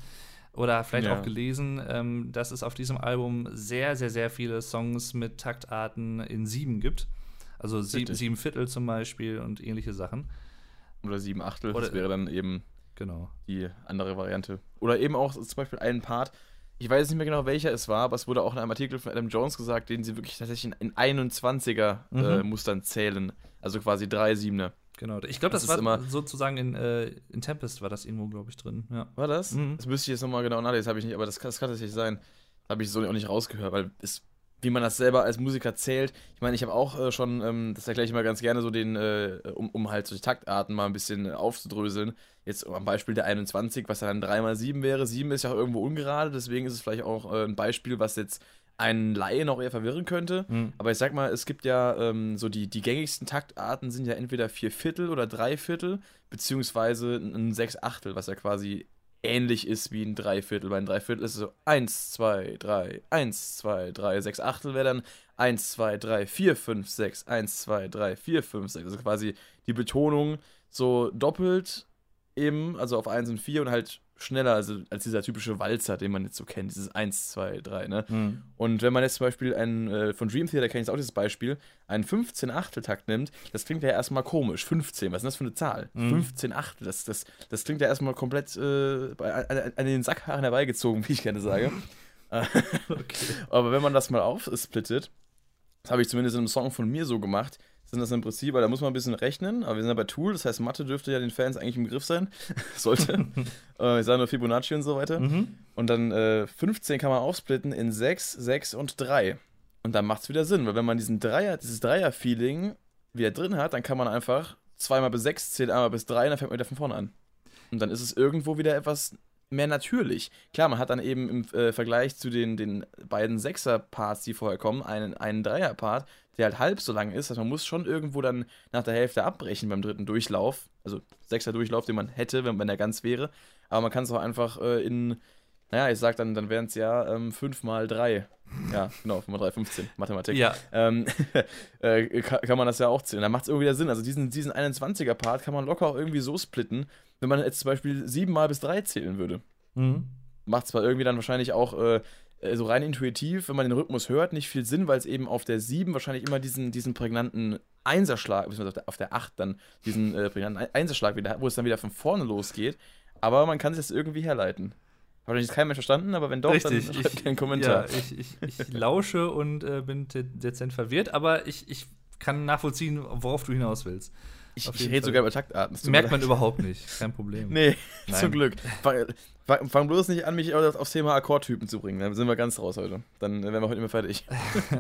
oder vielleicht ja. auch gelesen, ähm, dass es auf diesem Album sehr, sehr, sehr viele Songs mit Taktarten in sieben gibt. Also sieben, sieben Viertel zum Beispiel und ähnliche Sachen. Oder sieben Achtel, Oder, das wäre dann eben genau. die andere Variante. Oder eben auch zum Beispiel einen Part, ich weiß nicht mehr genau, welcher es war, aber es wurde auch in einem Artikel von Adam Jones gesagt, den sie wirklich tatsächlich in 21er mhm. äh, Mustern zählen. Also quasi drei Siebener. Genau, ich glaube, das, das war immer sozusagen in, äh, in Tempest war das irgendwo, glaube ich, drin. Ja. War das? Mhm. Das müsste ich jetzt nochmal genau nachlesen, das habe ich nicht, aber das kann, das kann tatsächlich sein. Habe ich so auch nicht rausgehört, weil es wie man das selber als Musiker zählt. Ich meine, ich habe auch äh, schon, ähm, das erkläre ich mal ganz gerne, so den, äh, um, um halt so die Taktarten mal ein bisschen äh, aufzudröseln. Jetzt am Beispiel der 21, was dann 3 mal 7 wäre. 7 ist ja auch irgendwo ungerade, deswegen ist es vielleicht auch äh, ein Beispiel, was jetzt einen Laie noch eher verwirren könnte. Mhm. Aber ich sag mal, es gibt ja ähm, so die, die gängigsten Taktarten sind ja entweder vier Viertel oder drei Viertel, beziehungsweise ein Sechs Achtel, was ja quasi ähnlich ist wie ein Dreiviertel. Bei einem Dreiviertel ist es so 1, 2, 3, 1, 2, 3, 6 Achtel wäre dann 1, 2, 3, 4, 5, 6, 1, 2, 3, 4, 5, 6. Also quasi die Betonung so doppelt eben, also auf 1 und 4 und halt schneller also als dieser typische Walzer, den man jetzt so kennt, dieses 1, 2, 3, ne? Mhm. Und wenn man jetzt zum Beispiel einen, äh, von Dream Theater kenne ich jetzt auch dieses Beispiel, einen 15 Achteltakt nimmt, das klingt ja erstmal komisch. 15, was ist das für eine Zahl? Mhm. 15 Achtel, das, das, das klingt ja erstmal komplett äh, an, an den Sackhaaren herbeigezogen, wie ich gerne sage. Okay. Aber wenn man das mal aufsplittet, das habe ich zumindest in einem Song von mir so gemacht, sind das im Prinzip, weil da muss man ein bisschen rechnen, aber wir sind ja bei Tool, das heißt Mathe dürfte ja den Fans eigentlich im Griff sein, sollte. äh, ich sage nur Fibonacci und so weiter. Mhm. Und dann äh, 15 kann man aufsplitten in 6, 6 und 3. Und dann macht es wieder Sinn, weil wenn man diesen Dreier, dieses Dreier-Feeling wieder drin hat, dann kann man einfach zweimal bis 6 zählen, einmal bis 3 und dann fängt man wieder von vorne an. Und dann ist es irgendwo wieder etwas mehr natürlich. Klar, man hat dann eben im äh, Vergleich zu den, den beiden Sechser-Parts, die vorher kommen, einen, einen Dreier-Part, der halt halb so lang ist. Also man muss schon irgendwo dann nach der Hälfte abbrechen beim dritten Durchlauf. Also Sechser-Durchlauf, den man hätte, wenn, wenn er ganz wäre. Aber man kann es auch einfach äh, in, naja, ich sag dann, dann wären es ja ähm, 5 mal 3. Ja, genau, 5 mal 3, 15, Mathematik. Ja, Ähm, äh, kann, kann man das ja auch zählen. Da macht es irgendwie wieder Sinn. Also diesen, diesen 21er-Part kann man locker auch irgendwie so splitten, wenn man jetzt zum Beispiel 7 mal bis 3 zählen würde mhm. macht zwar irgendwie dann wahrscheinlich auch äh, äh, so rein intuitiv, wenn man den Rhythmus hört, nicht viel Sinn, weil es eben auf der 7 wahrscheinlich immer diesen, diesen prägnanten Einserschlag, beziehungsweise auf der, 8 dann diesen äh, prägnanten Ein- Einserschlag wieder, hat, wo es dann wieder von vorne losgeht. Aber man kann es jetzt irgendwie herleiten. Hat wahrscheinlich kein Mensch verstanden, aber wenn doch, Richtig. dann schreibt Ich, einen Kommentar. Ja, ich, ich, ich lausche und äh, bin de dezent verwirrt, aber ich, ich kann nachvollziehen, worauf du hinaus willst. Ich ich rede sogar über Taktarten. mir Merkt man überhaupt nicht, kein Problem. Nee, Nein. zum Glück. Fang, fang, bloß nicht an, mich auf- aufs Thema Akkordtypen zu bringen. Dann sind wir ganz raus heute. Dann wären wir heute mehr fertig.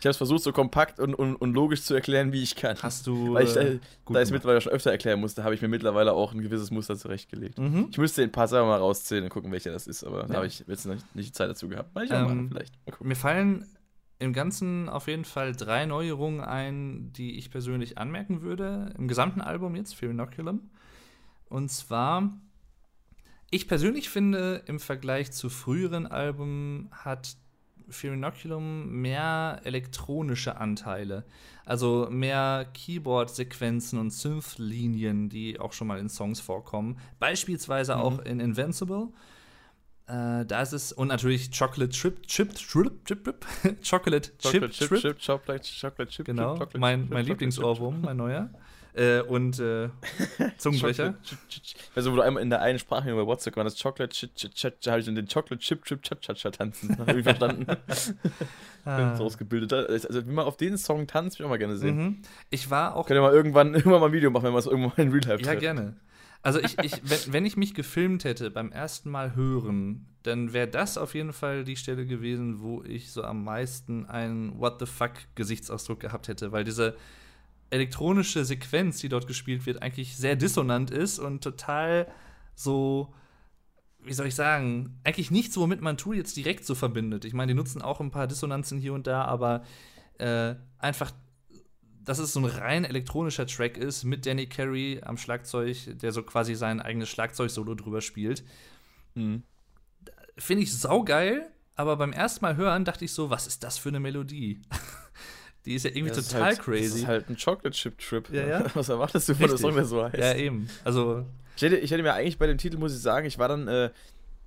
ich habe es versucht, so kompakt und, und, und logisch zu erklären, wie ich kann. Hast du. Weil ich, äh, da ich es mittlerweile schon öfter erklären musste, habe ich mir mittlerweile auch ein gewisses Muster zurechtgelegt. Mhm. Ich müsste den Part selber mal rauszählen und gucken, welcher das ist, aber da Ja. habe ich jetzt noch nicht, die Zeit dazu gehabt. Mal ich Ähm, machen, vielleicht. Mir fallen im Ganzen auf jeden Fall drei Neuerungen ein, die ich persönlich anmerken würde. Im gesamten Album jetzt, für Inoculum. Und zwar, ich persönlich finde, im Vergleich zu früheren Alben hat Fear Inoculum mehr elektronische Anteile. Also mehr Keyboard-Sequenzen und Synth-Linien, die auch schon mal in Songs vorkommen. Beispielsweise Mhm. auch in Invincible. Äh, da ist es, und natürlich Chocolate Chip, Chip, Chip, Chip, Chip, Chocolate Chip, Chip, Chip, Chip, Chocolate, Chocolate Chip, genau, Chip, Chocolate mein, Chip, mein Lieblingsohrwurm, mein neuer. Äh, und äh, Zungenbrecher. Also, wo du einmal in der einen Sprache über WhatsApp war, das Chocolate Chip, Chip, Chip, habe ich dann den Chocolate Chip, Chip, Chip, Chip, Chip tanzen. Hab ich verstanden. Ah. Ganz ausgebildet. Also, wie man auf den Song tanzt, will ich auch mal gerne sehen. Mhm. Ich war auch Könnt ihr mal irgendwann, irgendwann mal ein Video machen, wenn man es irgendwann in Real Life Ja, trifft. gerne. Also ich, ich wenn, wenn ich mich gefilmt hätte beim ersten Mal hören, dann wäre das auf jeden Fall die Stelle gewesen, wo ich so am meisten einen What the fuck Gesichtsausdruck gehabt hätte, weil diese elektronische Sequenz, die dort gespielt wird, eigentlich sehr dissonant ist und total so wie soll ich sagen, eigentlich nichts, womit man Tool jetzt direkt so verbindet. Ich meine, die nutzen auch ein paar Dissonanzen hier und da, aber äh, einfach dass es so ein rein elektronischer Track ist mit Danny Carey am Schlagzeug, der so quasi sein eigenes Schlagzeug-Solo drüber spielt. Mhm. Finde ich saugeil, aber beim ersten Mal hören dachte ich so, was ist das für eine Melodie? Die ist ja irgendwie Das total halt, Das crazy. ist halt ein Chocolate Chip Trip. Ja, ja. Was erwartest du von einem Richtig. Song, der so heißt? ja, eben. Also, Ich hätte, ich hätte mir eigentlich bei dem Titel, muss ich sagen, ich war dann, äh,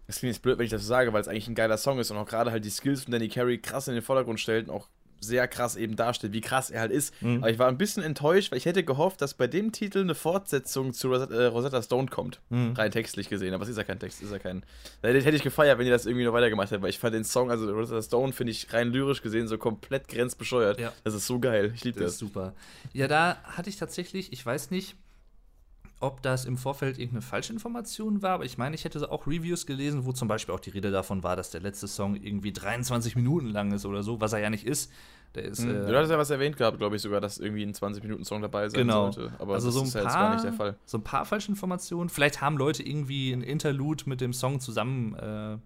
das klingt jetzt blöd, wenn ich das so sage, weil es eigentlich ein geiler Song ist und auch gerade halt die Skills von Danny Carey krass in den Vordergrund stellt und auch sehr krass eben darstellt, wie krass er halt ist. Mhm. Aber ich war ein bisschen enttäuscht, weil ich hätte gehofft, dass bei dem Titel eine Fortsetzung zu Rosetta, äh, Rosetta Stone kommt. Mhm. Rein textlich gesehen, aber es ist ja kein Text, ist ja kein. Da hätte hätte ich gefeiert, wenn ihr das irgendwie noch weitergemacht hättet, weil ich fand den Song, also Rosetta Stone, finde ich rein lyrisch gesehen so komplett grenzbescheuert. Ja. Das ist so geil. Ich liebe das das. ist super. Ja, da hatte ich tatsächlich, ich weiß nicht, ob das im Vorfeld irgendeine Falschinformation war, aber ich meine, ich hätte auch Reviews gelesen, wo zum Beispiel auch die Rede davon war, dass der letzte Song irgendwie 23 Minuten lang ist oder so, was er ja nicht ist. Ist. Mhm. äh, du hattest ja was erwähnt gehabt, glaube ich sogar, dass irgendwie ein 20-Minuten-Song dabei sein Genau. sollte. Aber also das so ein ist ja jetzt paar, gar nicht der Fall. so ein paar Falschinformationen. Vielleicht haben Leute irgendwie ein Interlude mit dem Song zusammen äh,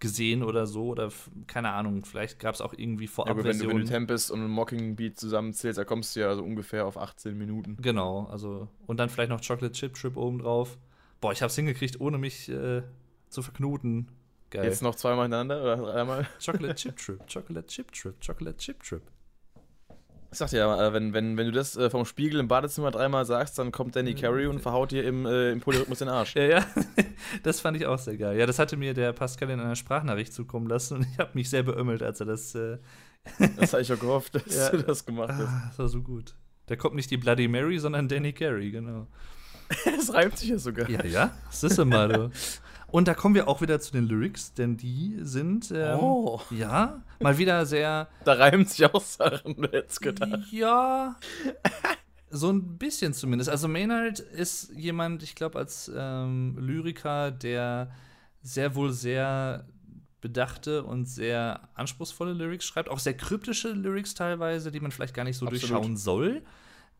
gesehen oder so oder keine Ahnung. Vielleicht gab es auch irgendwie Ja, gut, wenn, du, wenn du. Tempest und Mockingbeat zusammenzählst, da kommst du ja so ungefähr auf 18 Minuten. genau, also und dann vielleicht noch Chocolate Chip Trip oben drauf. Boah, ich hab's hingekriegt, ohne mich äh, zu verknoten. Geil. Jetzt noch zweimal hintereinander oder dreimal? Chocolate Chip Trip, Chocolate Chip Trip, Chocolate Chip Trip. Ich sag dir ja, äh, wenn, wenn, wenn du das äh, vom Spiegel im Badezimmer dreimal sagst, dann kommt Danny Carey und verhaut dir im, äh, im Polyrhythmus den Arsch. Ja, ja, das fand ich auch sehr geil. Ja, das hatte mir der Pascal in einer Sprachnachricht zukommen lassen und ich habe mich sehr beömmelt, als er das. Äh das habe ich auch gehofft, dass ja. du das gemacht hast. Ah, das war so gut. Da kommt nicht die Bloody Mary, sondern Danny Carey, genau. Es reimt sich ja sogar. Ja, ja, das ist immer, du. Und da kommen wir auch wieder zu den Lyrics, denn die sind ähm, oh. ja mal wieder sehr. Da reimen sich auch Sachen, wer hätte gedacht. Ja. So ein bisschen zumindest. Also Maynard ist jemand, ich glaube, als ähm, Lyriker, der sehr wohl sehr bedachte und sehr anspruchsvolle Lyrics schreibt, auch sehr kryptische Lyrics teilweise, die man vielleicht gar nicht so Absolut. durchschauen soll.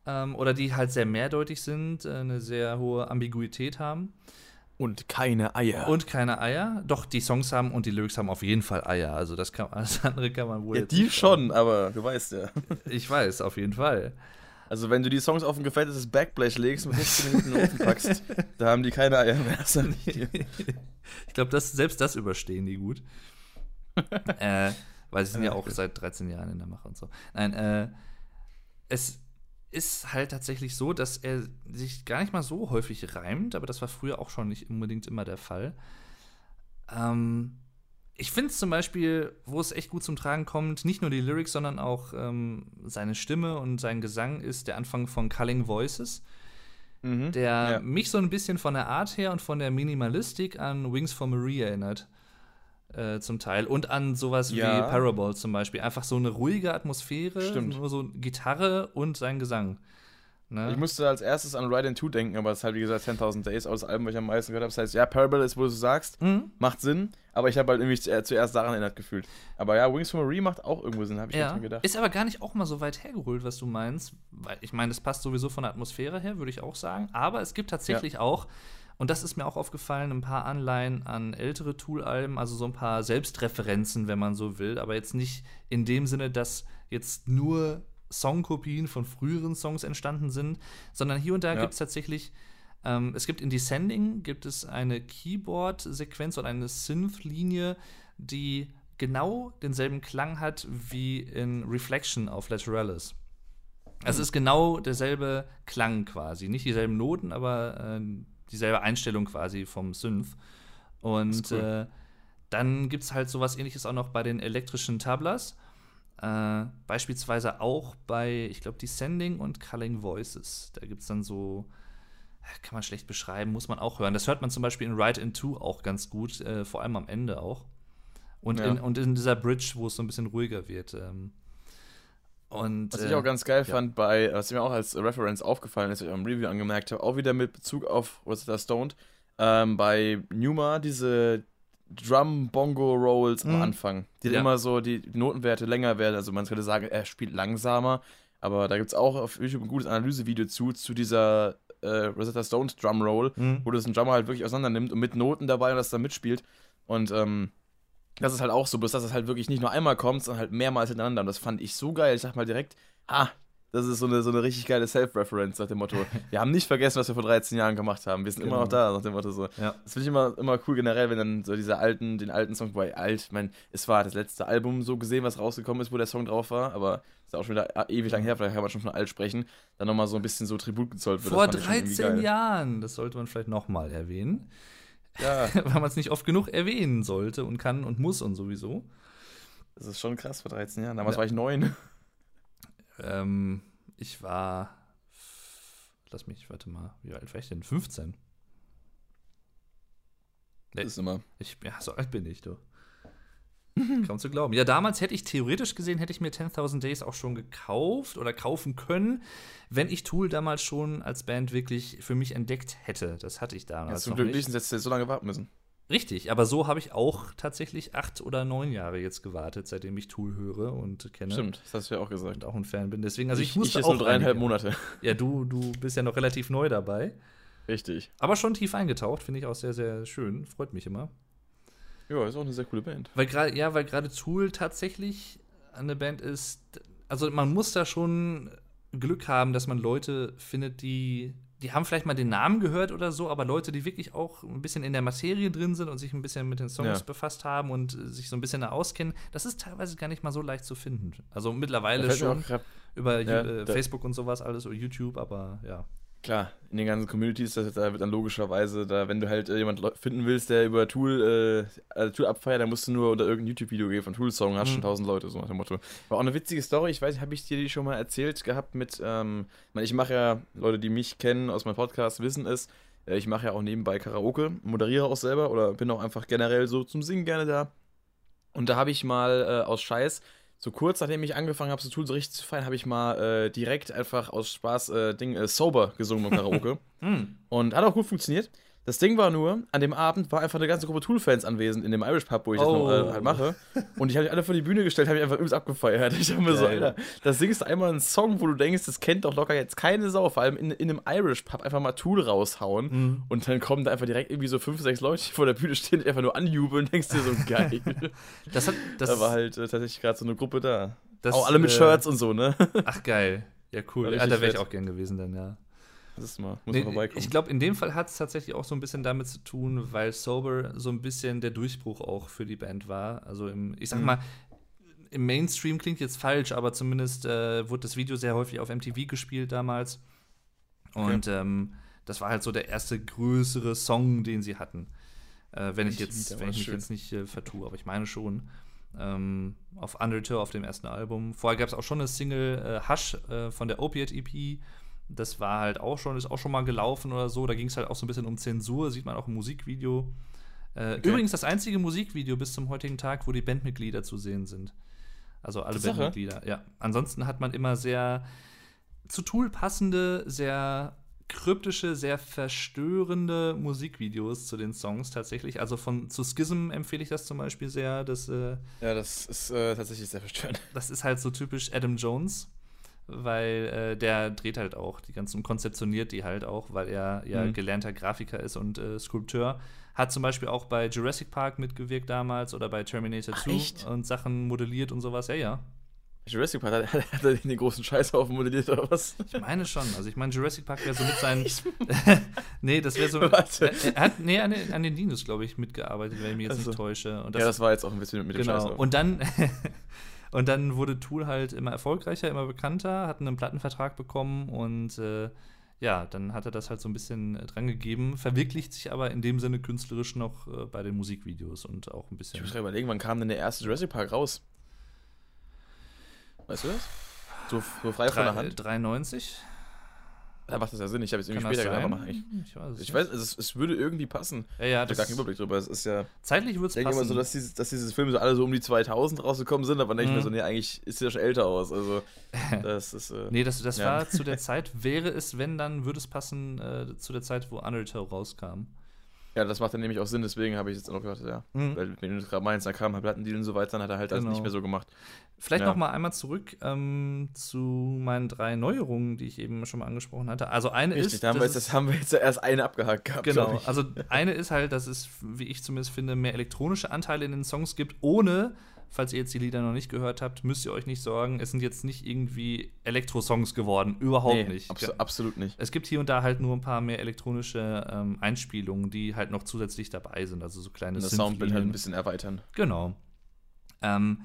Ähm, oder die halt sehr mehrdeutig sind, äh, eine sehr hohe Ambiguität haben. Und keine Eier. Und keine Eier. Doch, die Songs haben und die Lyrics haben auf jeden Fall Eier. Also das, kann, alles andere kann man wohl. Ja, die schon, aber du weißt ja. Ich weiß, auf jeden Fall. Also wenn du die Songs auf ein gefältetes Backblech legst und 15 Minuten in den Ofen packst, da haben die keine Eier mehr. ich glaube, das, selbst das überstehen die gut. äh, weil sie sind ja auch seit 13 Jahren in der Mache und so. Nein, äh, es ist halt tatsächlich so, dass er sich gar nicht mal so häufig reimt, aber das war früher auch schon nicht unbedingt immer der Fall. Ähm, ich finde es zum Beispiel, wo es echt gut zum Tragen kommt, nicht nur die Lyrics, sondern auch ähm, seine Stimme und sein Gesang ist der Anfang von Culling Voices, mhm, der ja. mich so ein bisschen von der Art her und von der Minimalistik an Wings for Marie erinnert. Äh, zum Teil. Und an sowas ja. wie Parable zum Beispiel. Einfach so eine ruhige Atmosphäre, Stimmt. nur so Gitarre und sein Gesang. Ne? Ich musste als erstes an Ride in 2 denken, aber es ist halt wie gesagt 10.000 Days aus Album, was ich am meisten gehört habe. Das heißt, ja, Parable ist, wo du sagst, mhm. macht Sinn, aber ich habe halt irgendwie zuerst daran erinnert gefühlt. Aber ja, Wings from Marie macht auch irgendwo Sinn, habe ich ja. mir gedacht. Ist aber gar nicht auch mal so weit hergeholt, was du meinst. Weil ich meine, das passt sowieso von der Atmosphäre her, würde ich auch sagen. Aber es gibt tatsächlich ja. auch und das ist mir auch aufgefallen, ein paar Anleihen an ältere Tool-Alben, also so ein paar Selbstreferenzen, wenn man so will, aber jetzt nicht in dem Sinne, dass jetzt nur Songkopien von früheren Songs entstanden sind, sondern hier und da ja. gibt es tatsächlich, ähm, es gibt in Descending gibt es eine Keyboard-Sequenz oder eine Synth-Linie, die genau denselben Klang hat wie in Reflection auf Lateralis. Es mhm. ist genau derselbe Klang quasi. Nicht dieselben Noten, aber äh, dieselbe Einstellung quasi vom Synth. Und cool. äh, dann gibt es halt sowas ähnliches auch noch bei den elektrischen Tablas. Äh, beispielsweise auch bei, ich glaube, Descending und Culling Voices. Da gibt es dann so, kann man schlecht beschreiben, muss man auch hören. Das hört man zum Beispiel in Ride in Two auch ganz gut, äh, vor allem am Ende auch. Und, ja. in, und in dieser Bridge, wo es so ein bisschen ruhiger wird. Ähm, und, was ich auch äh, ganz geil ja. fand, bei, was mir auch als Reference aufgefallen ist, was ich am Review angemerkt habe, auch wieder mit Bezug auf Rosetta Stoned, ähm, bei Numa diese Drum-Bongo-Rolls mhm. am Anfang, die ja. immer so die Notenwerte länger werden. Also man könnte sagen, er spielt langsamer, aber da gibt es auch auf YouTube ein gutes Analysevideo zu, zu dieser äh, Rosetta Stone Drum Roll, mhm. wo das ein Drummer halt wirklich auseinander nimmt und mit Noten dabei und das dann mitspielt. Und ähm, das ist halt auch so, bloß dass es halt wirklich nicht nur einmal kommt, sondern halt mehrmals hintereinander. Und das fand ich so geil. Ich dachte mal direkt, ah, das ist so eine, so eine richtig geile Self-Reference nach dem Motto. Wir haben nicht vergessen, was wir vor 13 Jahren gemacht haben. Wir sind genau. immer noch da, nach dem Motto so. Ja. Das finde ich immer, immer cool generell, wenn dann so diese alten, den alten Song, wobei alt, ich meine, es war das letzte Album so gesehen, was rausgekommen ist, wo der Song drauf war, aber ist auch schon wieder ewig lang her, vielleicht kann man schon von alt sprechen, dann nochmal so ein bisschen so Tribut gezollt wird. Vor 13 Jahren, das sollte man vielleicht nochmal erwähnen. Ja. Weil man es nicht oft genug erwähnen sollte und kann und muss und sowieso. Das ist schon krass vor 13 Jahren. Damals ja. war ich neun. Ähm, ich war. Lass mich, warte mal, wie alt war ich denn? 15. Das ist immer. Ich, ja, so alt bin ich, du. Kaum zu glauben. Ja, damals hätte ich theoretisch gesehen, hätte ich mir 10.000 Days auch schon gekauft oder kaufen können, wenn ich Tool damals schon als Band wirklich für mich entdeckt hätte. Das hatte ich damals. Ja, zum Glück nicht, dass so lange warten müssen. Richtig, aber so habe ich auch tatsächlich acht oder neun Jahre jetzt gewartet, seitdem ich Tool höre und kenne. Stimmt, das hast du ja auch gesagt. Und auch ein Fan bin. Deswegen, also ich, ich musste ich auch nur dreieinhalb einige. Monate. Ja, du, du bist ja noch relativ neu dabei. Richtig. Aber schon tief eingetaucht, finde ich auch sehr, sehr schön. Freut mich immer. Ja, ist auch eine sehr coole Band. Weil gerade, ja, weil gerade Tool tatsächlich eine Band ist. Also man muss da schon Glück haben, dass man Leute findet, die die haben vielleicht mal den Namen gehört oder so, aber Leute, die wirklich auch ein bisschen in der Materie drin sind und sich ein bisschen mit den Songs ja. befasst haben und sich so ein bisschen da auskennen, das ist teilweise gar nicht mal so leicht zu finden. Also mittlerweile schon. Auch über Ja, äh, Facebook und sowas alles oder YouTube, aber ja. Klar, in den ganzen Communities, das, da wird dann logischerweise, da, wenn du halt äh, jemand finden willst, der über Tool, äh, äh, Tool abfeiert, dann musst du nur unter irgendein YouTube-Video gehen von Tool-Song, hast schon Mhm. tausend Leute, so nach dem Motto. War auch eine witzige Story, ich weiß, habe ich dir die schon mal erzählt gehabt mit, ähm, ich mache ja, Leute, die mich kennen aus meinem Podcast, wissen es, äh, ich mache ja auch nebenbei Karaoke, moderiere auch selber oder bin auch einfach generell so zum Singen gerne da. Und da habe ich mal äh, aus Scheiß, so kurz nachdem ich angefangen habe, so Tool so richtig zu feiern, habe ich mal äh, direkt einfach aus Spaß äh, Ding äh, Sober gesungen beim Karaoke. Hm. Und hat auch gut funktioniert. Das Ding war nur, an dem Abend war einfach eine ganze Gruppe Tool-Fans anwesend in dem Irish Pub, wo ich das Oh. noch, äh, halt mache. Und ich habe die alle vor die Bühne gestellt, habe mich einfach übelst abgefeiert. Ich habe mir so. Alter, da singst du einmal einen Song, wo du denkst, das kennt doch locker jetzt keine Sau. Vor allem in, in einem Irish Pub einfach mal Tool raushauen. Mhm. Und dann kommen da einfach direkt irgendwie so fünf, sechs Leute, die vor der Bühne stehen, die einfach nur anjubeln und denkst dir so, geil. Das hat das, da war halt äh, tatsächlich gerade so eine Gruppe da. das, auch alle mit äh, Shirts und so, ne? Ach geil. Ja, cool. Ja, richtig da wäre ich auch gern gewesen dann, ja. Das mal, muss Nee, mal vorbeikommen. ich glaube, in dem Fall hat es tatsächlich auch so ein bisschen damit zu tun, weil Sober so ein bisschen der Durchbruch auch für die Band war. Also im, ich sag Mhm. mal, im Mainstream klingt jetzt falsch, aber zumindest äh, wurde das Video sehr häufig auf MTV gespielt damals. Und ähm, das war halt so der erste größere Song, den sie hatten. Äh, wenn ich jetzt, wenn ich mich schön. jetzt nicht äh, vertue, aber ich meine schon. Ähm, auf Undertow, auf dem ersten Album. Vorher gab es auch schon eine Single äh, Hush äh, von der Opiate EP. Das war halt auch schon, ist auch schon mal gelaufen oder so. Da ging es halt auch so ein bisschen um Zensur, sieht man auch im Musikvideo. Äh, Okay. Übrigens das einzige Musikvideo bis zum heutigen Tag, wo die Bandmitglieder zu sehen sind. Also alle Tatsache? Bandmitglieder, ja. Ansonsten hat man immer sehr zu Tool passende, sehr kryptische, sehr verstörende Musikvideos zu den Songs tatsächlich. Also von zu Schism empfehle ich das zum Beispiel sehr. Das, äh, ja, das ist äh, tatsächlich sehr verstörend. das ist halt so typisch Adam Jones, weil äh, der dreht halt auch die ganzen und konzeptioniert die halt auch, weil er ja Mhm. gelernter Grafiker ist und äh, Skulpteur. Hat zum Beispiel auch bei Jurassic Park mitgewirkt damals oder bei Terminator Ach, 2 echt? und Sachen modelliert und sowas. Ja, ja. Jurassic Park, hat, hat er den großen Scheißhaufen modelliert oder was? Ich meine schon. Also ich meine, Jurassic Park wäre so mit seinen. nee, das wäre so. Warte. Er, er hat, nee, an den, an den Dinos, glaube ich, mitgearbeitet, wenn ich mich jetzt Also. nicht täusche. Und ja, das war jetzt auch ein bisschen mit dem genau. Scheißhaufen. Und dann. Und dann wurde Tool halt immer erfolgreicher, immer bekannter, hat einen Plattenvertrag bekommen und äh, ja, dann hat er das halt so ein bisschen äh, dran gegeben, verwirklicht sich aber in dem Sinne künstlerisch noch äh, bei den Musikvideos und auch ein ich bisschen. muss gerade überlegen, wann kam denn der erste Jurassic Park raus? Weißt du das? So, so frei von der Drei- Hand? 93? Da macht das ja Sinn. Ich habe jetzt Kann irgendwie später gedacht, sein? aber ich, Ich weiß es ich weiß, es, es würde irgendwie passen. Ja, ja, Ich habe gar keinen Überblick drüber. Es ist ja, zeitlich ich es denke immer passen. so, dass diese, dass diese Filme so alle so um die 2000 rausgekommen sind, aber dann denke ich Mhm. mir so, nee, eigentlich ist ja schon älter aus. Also, das ist. Äh, Nee, das, das Ja. war zu der Zeit, wäre es, wenn, dann würde es passen äh, zu der Zeit, wo Undertow rauskam. Ja, das macht dann nämlich auch Sinn, deswegen habe ich jetzt auch gedacht, ja. Mhm. Weil, wenn du das gerade meinst, da kam halt Plattendeal und so weiter, dann hat er halt das Genau. nicht mehr so gemacht. Vielleicht Ja. noch mal einmal zurück ähm, zu meinen drei Neuerungen, die ich eben schon mal angesprochen hatte. Also eine Richtig, ist, da haben wir, jetzt, das haben wir jetzt erst eine abgehakt gehabt. genau. Also eine ist halt, dass es, wie ich zumindest finde, mehr elektronische Anteile in den Songs gibt, ohne, falls ihr jetzt die Lieder noch nicht gehört habt, müsst ihr euch nicht sorgen, es sind jetzt nicht irgendwie Elektro-Songs geworden, überhaupt nee, nicht. abso absolut nicht. Es gibt hier und da halt nur ein paar mehr elektronische ähm, Einspielungen, die halt noch zusätzlich dabei sind, also so kleine Das Soundbild halt ein bisschen erweitern. Genau. Ähm,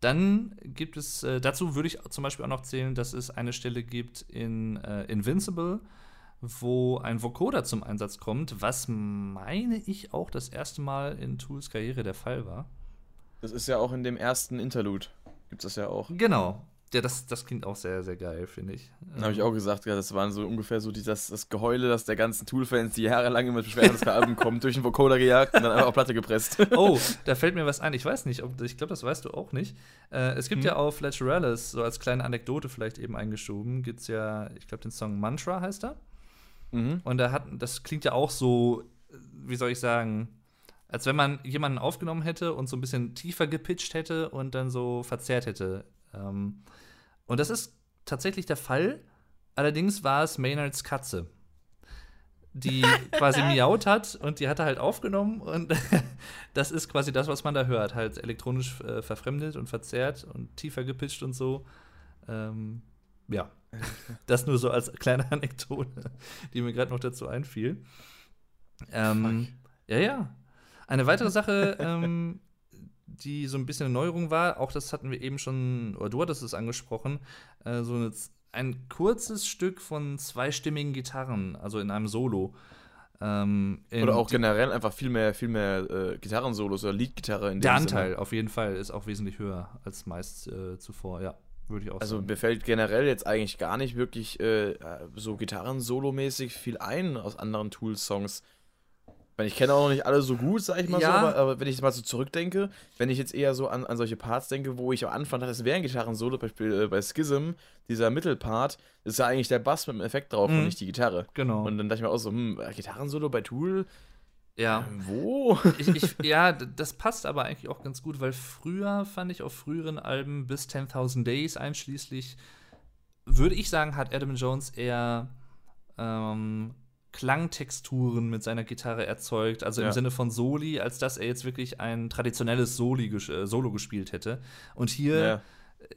dann gibt es, äh, dazu würde ich zum Beispiel auch noch zählen, dass es eine Stelle gibt in äh, Invincible, wo ein Vocoder zum Einsatz kommt, was meine ich auch das erste Mal in Tools Karriere der Fall war. Das ist ja auch in dem ersten Interlude. Gibt es das ja auch. Genau. Ja, das, das klingt auch sehr, sehr geil, finde ich. Dann habe ich auch gesagt, ja, das waren so ungefähr so die, das, das Geheule, das der ganzen Tool-Fans, die jahrelang immer beschweren, dass das Album kommt, durch den Vocoder gejagt und dann einfach auf Platte gepresst. Oh, da fällt mir was ein. Ich weiß nicht, ob, ich glaube, das weißt du auch nicht. Äh, es gibt Hm. ja auf Lateralis, so als kleine Anekdote vielleicht eben eingeschoben, gibt es ja, ich glaube, den Song Mantra heißt er. mhm. Und da hat, das klingt ja auch so, wie soll ich sagen, als wenn man jemanden aufgenommen hätte und so ein bisschen tiefer gepitcht hätte und dann so verzerrt hätte. Ähm, und das ist tatsächlich der Fall. Allerdings war es Maynards Katze, die quasi miaut hat und die hat er halt aufgenommen und das ist quasi das, was man da hört. Halt elektronisch äh, verfremdet und verzerrt und tiefer gepitcht und so. Ähm, ja, das nur so als kleine Anekdote, die mir gerade noch dazu einfiel. Ähm, ja, ja. Eine weitere Sache, ähm, die so ein bisschen eine Neuerung war, auch das hatten wir eben schon, oder du hattest es angesprochen, äh, so eine, ein kurzes Stück von zweistimmigen Gitarren, also in einem Solo. Ähm, oder auch generell einfach viel mehr, viel mehr äh, Gitarrensolos oder Leadgitarre in Der Anteil Sinne. auf jeden Fall ist auch wesentlich höher als meist äh, zuvor, ja. Würde ich auch also sagen. mir fällt generell jetzt eigentlich gar nicht wirklich äh, so Gitarren-Solo-mäßig viel ein aus anderen Tools-Songs ich kenne auch noch nicht alle so gut, sag ich mal ja. so, aber, aber, wenn ich mal so zurückdenke, wenn ich jetzt eher so an, an solche Parts denke, wo ich am Anfang dachte, es wäre ein Gitarren-Solo, Beispiel äh, bei Schism, dieser Mittelpart, ist ja eigentlich der Bass mit dem Effekt drauf mhm. und nicht die Gitarre. Genau. Und dann dachte ich mir auch so, hm, äh, Gitarren-Solo bei Tool? Ja. Äh, wo? Ich, ich, ja, das passt aber eigentlich auch ganz gut, weil früher fand ich auf früheren Alben bis 10.000 Days einschließlich, würde ich sagen, hat Adam Jones eher ähm, Klangtexturen mit seiner Gitarre erzeugt, also im ja. Sinne von Soli, als dass er jetzt wirklich ein traditionelles Soli äh, Solo gespielt hätte. Und hier ja.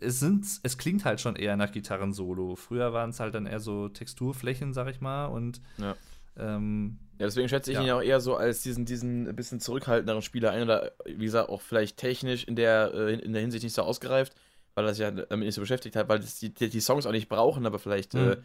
es sind es klingt halt schon eher nach Gitarren-Solo. Früher waren es halt dann eher so Texturflächen, sag ich mal, und ja. Ähm, ja, deswegen schätze ich ihn ja auch eher so als diesen, diesen bisschen zurückhaltenderen Spieler ein oder wie gesagt auch vielleicht technisch in der, äh, in der Hinsicht nicht so ausgereift, weil er sich ja damit nicht so beschäftigt hat, weil die, die Songs auch nicht brauchen, aber vielleicht mhm. äh,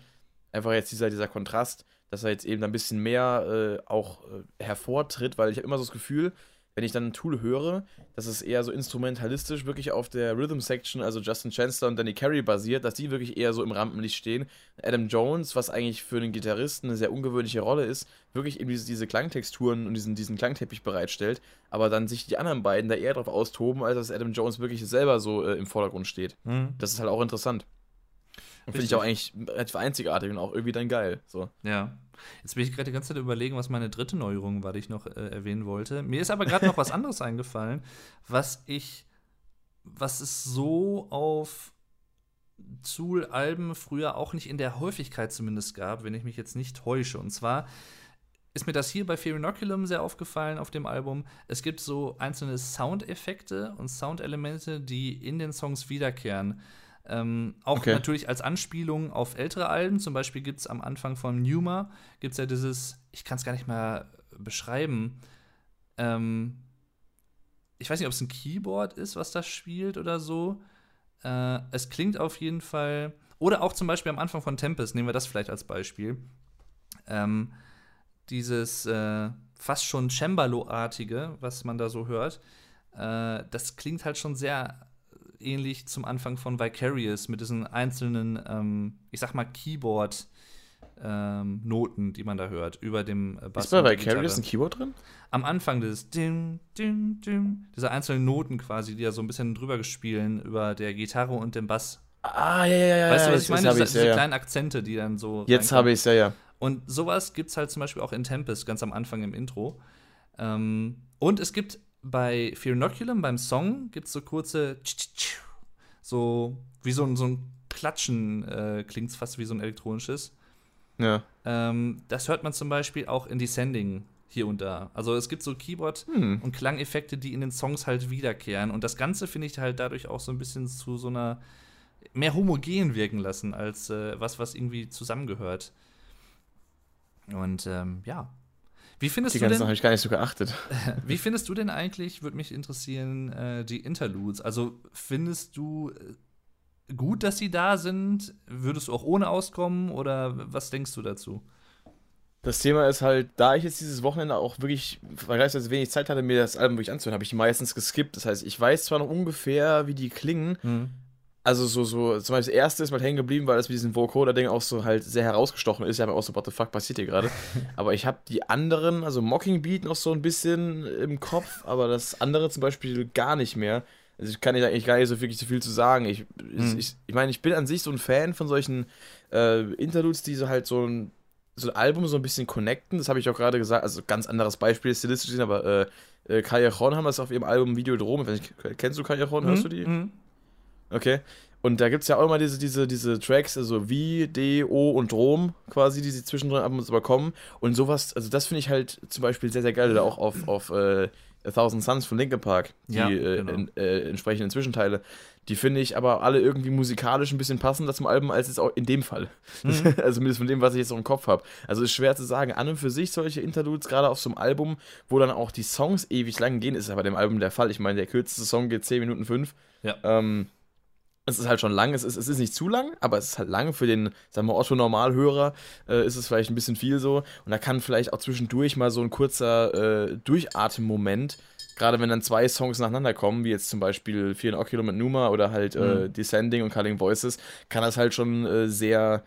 einfach jetzt dieser, dieser Kontrast, dass er jetzt eben ein bisschen mehr äh, auch äh, hervortritt, weil ich habe immer so das Gefühl, wenn ich dann ein Tool höre, dass es eher so instrumentalistisch wirklich auf der Rhythm Section, also Justin Chancellor und Danny Carey basiert, dass die wirklich eher so im Rampenlicht stehen. Adam Jones, was eigentlich für einen Gitarristen eine sehr ungewöhnliche Rolle ist, wirklich eben diese, diese Klangtexturen und diesen, diesen Klangteppich bereitstellt, aber dann sich die anderen beiden da eher drauf austoben, als dass Adam Jones wirklich selber so äh, im Vordergrund steht. Mhm. Das ist halt auch interessant. Finde ich auch eigentlich relativ einzigartig und auch irgendwie dann geil. So. Ja. Jetzt bin ich gerade die ganze Zeit überlegen, was meine dritte Neuerung war, die ich noch äh, erwähnen wollte. Mir ist aber gerade noch was anderes eingefallen, was ich, was es so auf Tool-Alben früher auch nicht in der Häufigkeit zumindest gab, wenn ich mich jetzt nicht täusche. Und zwar ist mir das hier bei Fear Inoculum sehr aufgefallen auf dem Album. Es gibt so einzelne Soundeffekte und Soundelemente, die in den Songs wiederkehren. Ähm, auch okay. natürlich als Anspielung auf ältere Alben. Zum Beispiel gibt es am Anfang von Numa gibt es ja dieses, ich kann es gar nicht mehr beschreiben. Ähm, ich weiß nicht, ob es ein Keyboard ist, was das spielt oder so. Äh, es klingt auf jeden Fall. Oder auch zum Beispiel am Anfang von Tempest, nehmen wir das vielleicht als Beispiel. Ähm, dieses äh, fast schon Cembalo-artige, was man da so hört, äh, das klingt halt schon sehr ähnlich zum Anfang von Vicarious mit diesen einzelnen, ähm, ich sag mal, Keyboard- ähm, Noten, die man da hört, über dem äh, Bass. Ist bei Vicarious ein Keyboard drin? Am Anfang des dim, dim, dim, diese einzelnen Noten quasi, die ja so ein bisschen drüber gespielen über der Gitarre und dem Bass. Ah, ja, ja, ja. Weißt du, was ich meine? Diese, diese ja, kleinen Akzente, die dann so. Jetzt habe ich es, ja, ja. Und sowas gibt es halt zum Beispiel auch in Tempest, ganz am Anfang im Intro. Ähm, und es gibt bei Fear Inoculum, beim Song, gibt es so kurze, so wie so ein, so ein Klatschen, äh, klingt es fast wie so ein elektronisches. Ja. Ähm, das hört man zum Beispiel auch in Descending hier und da. Also es gibt so Keyboard- hm. und Klangeffekte, die in den Songs halt wiederkehren. Und das Ganze finde ich halt dadurch auch so ein bisschen zu so einer mehr homogen wirken lassen, als äh, was, was irgendwie zusammengehört. Und ähm, ja, wie findest die du denn? habe ich gar nicht so geachtet. Wie findest du denn eigentlich, würde mich interessieren, äh, die Interludes? Also findest du äh, gut, dass sie da sind? Würdest du auch ohne auskommen oder was denkst du dazu? Das Thema ist halt, da ich jetzt dieses Wochenende auch wirklich vergleichsweise wenig Zeit hatte, mir das Album wirklich anzuhören, habe ich die meistens geskippt. Das heißt, ich weiß zwar noch ungefähr, wie die klingen, mhm also so, so, zum Beispiel das erste ist mal hängen geblieben, weil das mit diesem Vocoder-Ding auch so halt sehr herausgestochen ist. Ich habe auch so, what the fuck passiert hier gerade? aber ich habe die anderen, also Mockingbeat noch so ein bisschen im Kopf, aber das andere zum Beispiel gar nicht mehr. Also ich kann ich eigentlich gar nicht so wirklich so viel zu sagen. Ich, hm. ich, ich meine, ich bin an sich so ein Fan von solchen äh, Interludes, die so halt so ein, so ein Album so ein bisschen connecten. Das habe ich auch gerade gesagt. Also ganz anderes Beispiel stilistisch, aber äh, äh, Callejon haben das auf ihrem Album Videodrom. Kennst du Callejon? Hörst du die? Mhm. Okay. Und da gibt es ja auch immer diese, diese, diese Tracks, also wie, D, O und Drom quasi, die sie zwischendrin ab und zu bekommen. Und sowas, also das finde ich halt zum Beispiel sehr, sehr geil. Oder auch auf, auf äh, A Thousand Suns von Linkin Park, die ja, äh, genau. äh, in, äh, entsprechenden Zwischenteile. Die finde ich aber alle irgendwie musikalisch ein bisschen passender zum Album als jetzt auch in dem Fall. Mhm. also zumindest von dem, was ich jetzt noch im Kopf habe. Also ist schwer zu sagen. An und für sich solche Interludes, gerade auf so einem Album, wo dann auch die Songs ewig lang gehen, ist ja bei dem Album der Fall. Ich meine, der kürzeste Song geht 10 Minuten 5. Ja. Ähm, es ist halt schon lang, es ist, es ist nicht zu lang, aber es ist halt lang für den, sagen wir, Otto-Normalhörer, äh, ist es vielleicht ein bisschen viel so. Und da kann vielleicht auch zwischendurch mal so ein kurzer äh, Durchatmen-Moment, gerade wenn dann zwei Songs nacheinander kommen, wie jetzt zum Beispiel Fear and Oculum mit Numa oder halt äh, mhm. Descending und Culling Voices, kann das halt schon äh, sehr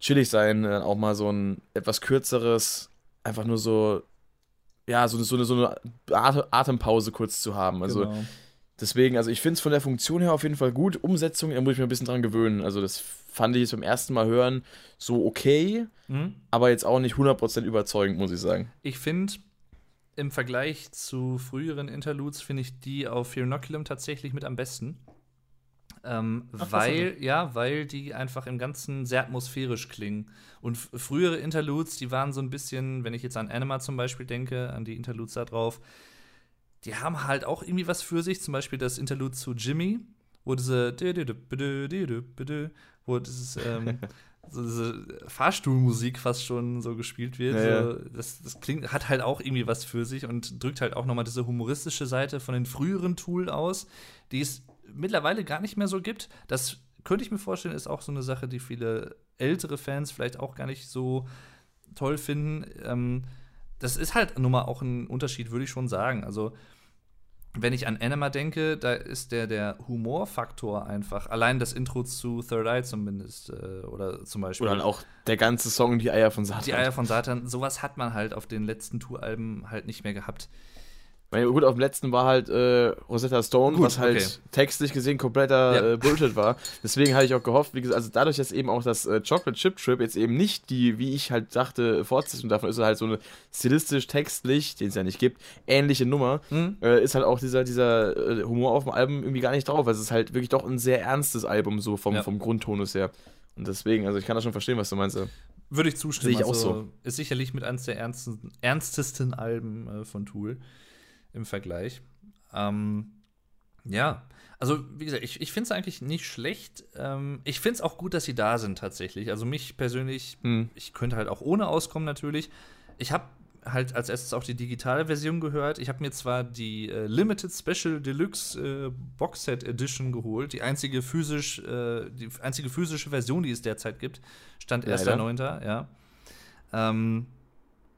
chillig sein, äh, auch mal so ein etwas kürzeres, einfach nur so, ja, so, so, eine, so eine Atempause kurz zu haben. Also genau Deswegen, also ich finde es von der Funktion her auf jeden Fall gut. Umsetzung, da muss ich mir ein bisschen dran gewöhnen. Also das fand ich jetzt beim ersten Mal hören so okay, mhm. aber jetzt auch nicht 100% überzeugend, muss ich sagen. Ich finde, im Vergleich zu früheren Interludes, finde ich die auf Fearnoculum tatsächlich mit am besten. Ähm, Ach, weil, ja, weil die einfach im Ganzen sehr atmosphärisch klingen. Und frühere Interludes, die waren so ein bisschen, wenn ich jetzt an Anima zum Beispiel denke, an die Interludes da drauf, die haben halt auch irgendwie was für sich. Zum Beispiel das Interlude zu Jimmy, wo diese wo dieses ähm, so diese Fahrstuhlmusik fast schon so gespielt wird. Ja, so, das, das klingt, hat halt auch irgendwie was für sich und drückt halt auch nochmal diese humoristische Seite von den früheren Tool aus, die es mittlerweile gar nicht mehr so gibt. Das könnte ich mir vorstellen, ist auch so eine Sache, die viele ältere Fans vielleicht auch gar nicht so toll finden. Ähm, das ist halt nun mal auch ein Unterschied, würde ich schon sagen. Also, wenn ich an Anima denke, da ist der, der Humorfaktor einfach, allein das Intro zu Third Eye zumindest, äh, oder zum Beispiel. Oder dann auch der ganze Song Die Eier von Satan. Die Eier von Satan, sowas hat man halt auf den letzten Tour-Alben halt nicht mehr gehabt. Meine, gut, auf dem letzten war halt äh, Rosetta Stone, gut, was halt okay. textlich gesehen kompletter ja. äh, Bullshit war. Deswegen hatte ich auch gehofft, wie gesagt, also dadurch, dass eben auch das äh, Chocolate Chip Trip jetzt eben nicht die, wie ich halt dachte, Fortsetzung davon ist, halt so eine stilistisch, textlich, den es ja nicht gibt, ähnliche Nummer, mhm. Ist halt auch dieser, dieser äh, Humor auf dem Album irgendwie gar nicht drauf. Also es ist halt wirklich doch ein sehr ernstes Album, so vom, ja. vom Grundtonus her. Und deswegen, also ich kann das schon verstehen, was du meinst. Würde ich zustimmen. Sehe ich also, auch so. Ist sicherlich mit eines der ernsten, ernstesten Alben äh, von Tool im Vergleich. Ähm, ja, also wie gesagt, ich, ich finde es eigentlich nicht schlecht. Ähm, ich finde es auch gut, dass sie da sind tatsächlich. Also mich persönlich, hm. ich könnte halt auch ohne auskommen natürlich. Ich habe halt als erstes auch die digitale Version gehört. Ich habe mir zwar die äh, Limited Special Deluxe äh, Box Set Edition geholt, die einzige physisch, äh, die einzige physische Version, die es derzeit gibt, stand 1.9., ja. Ähm,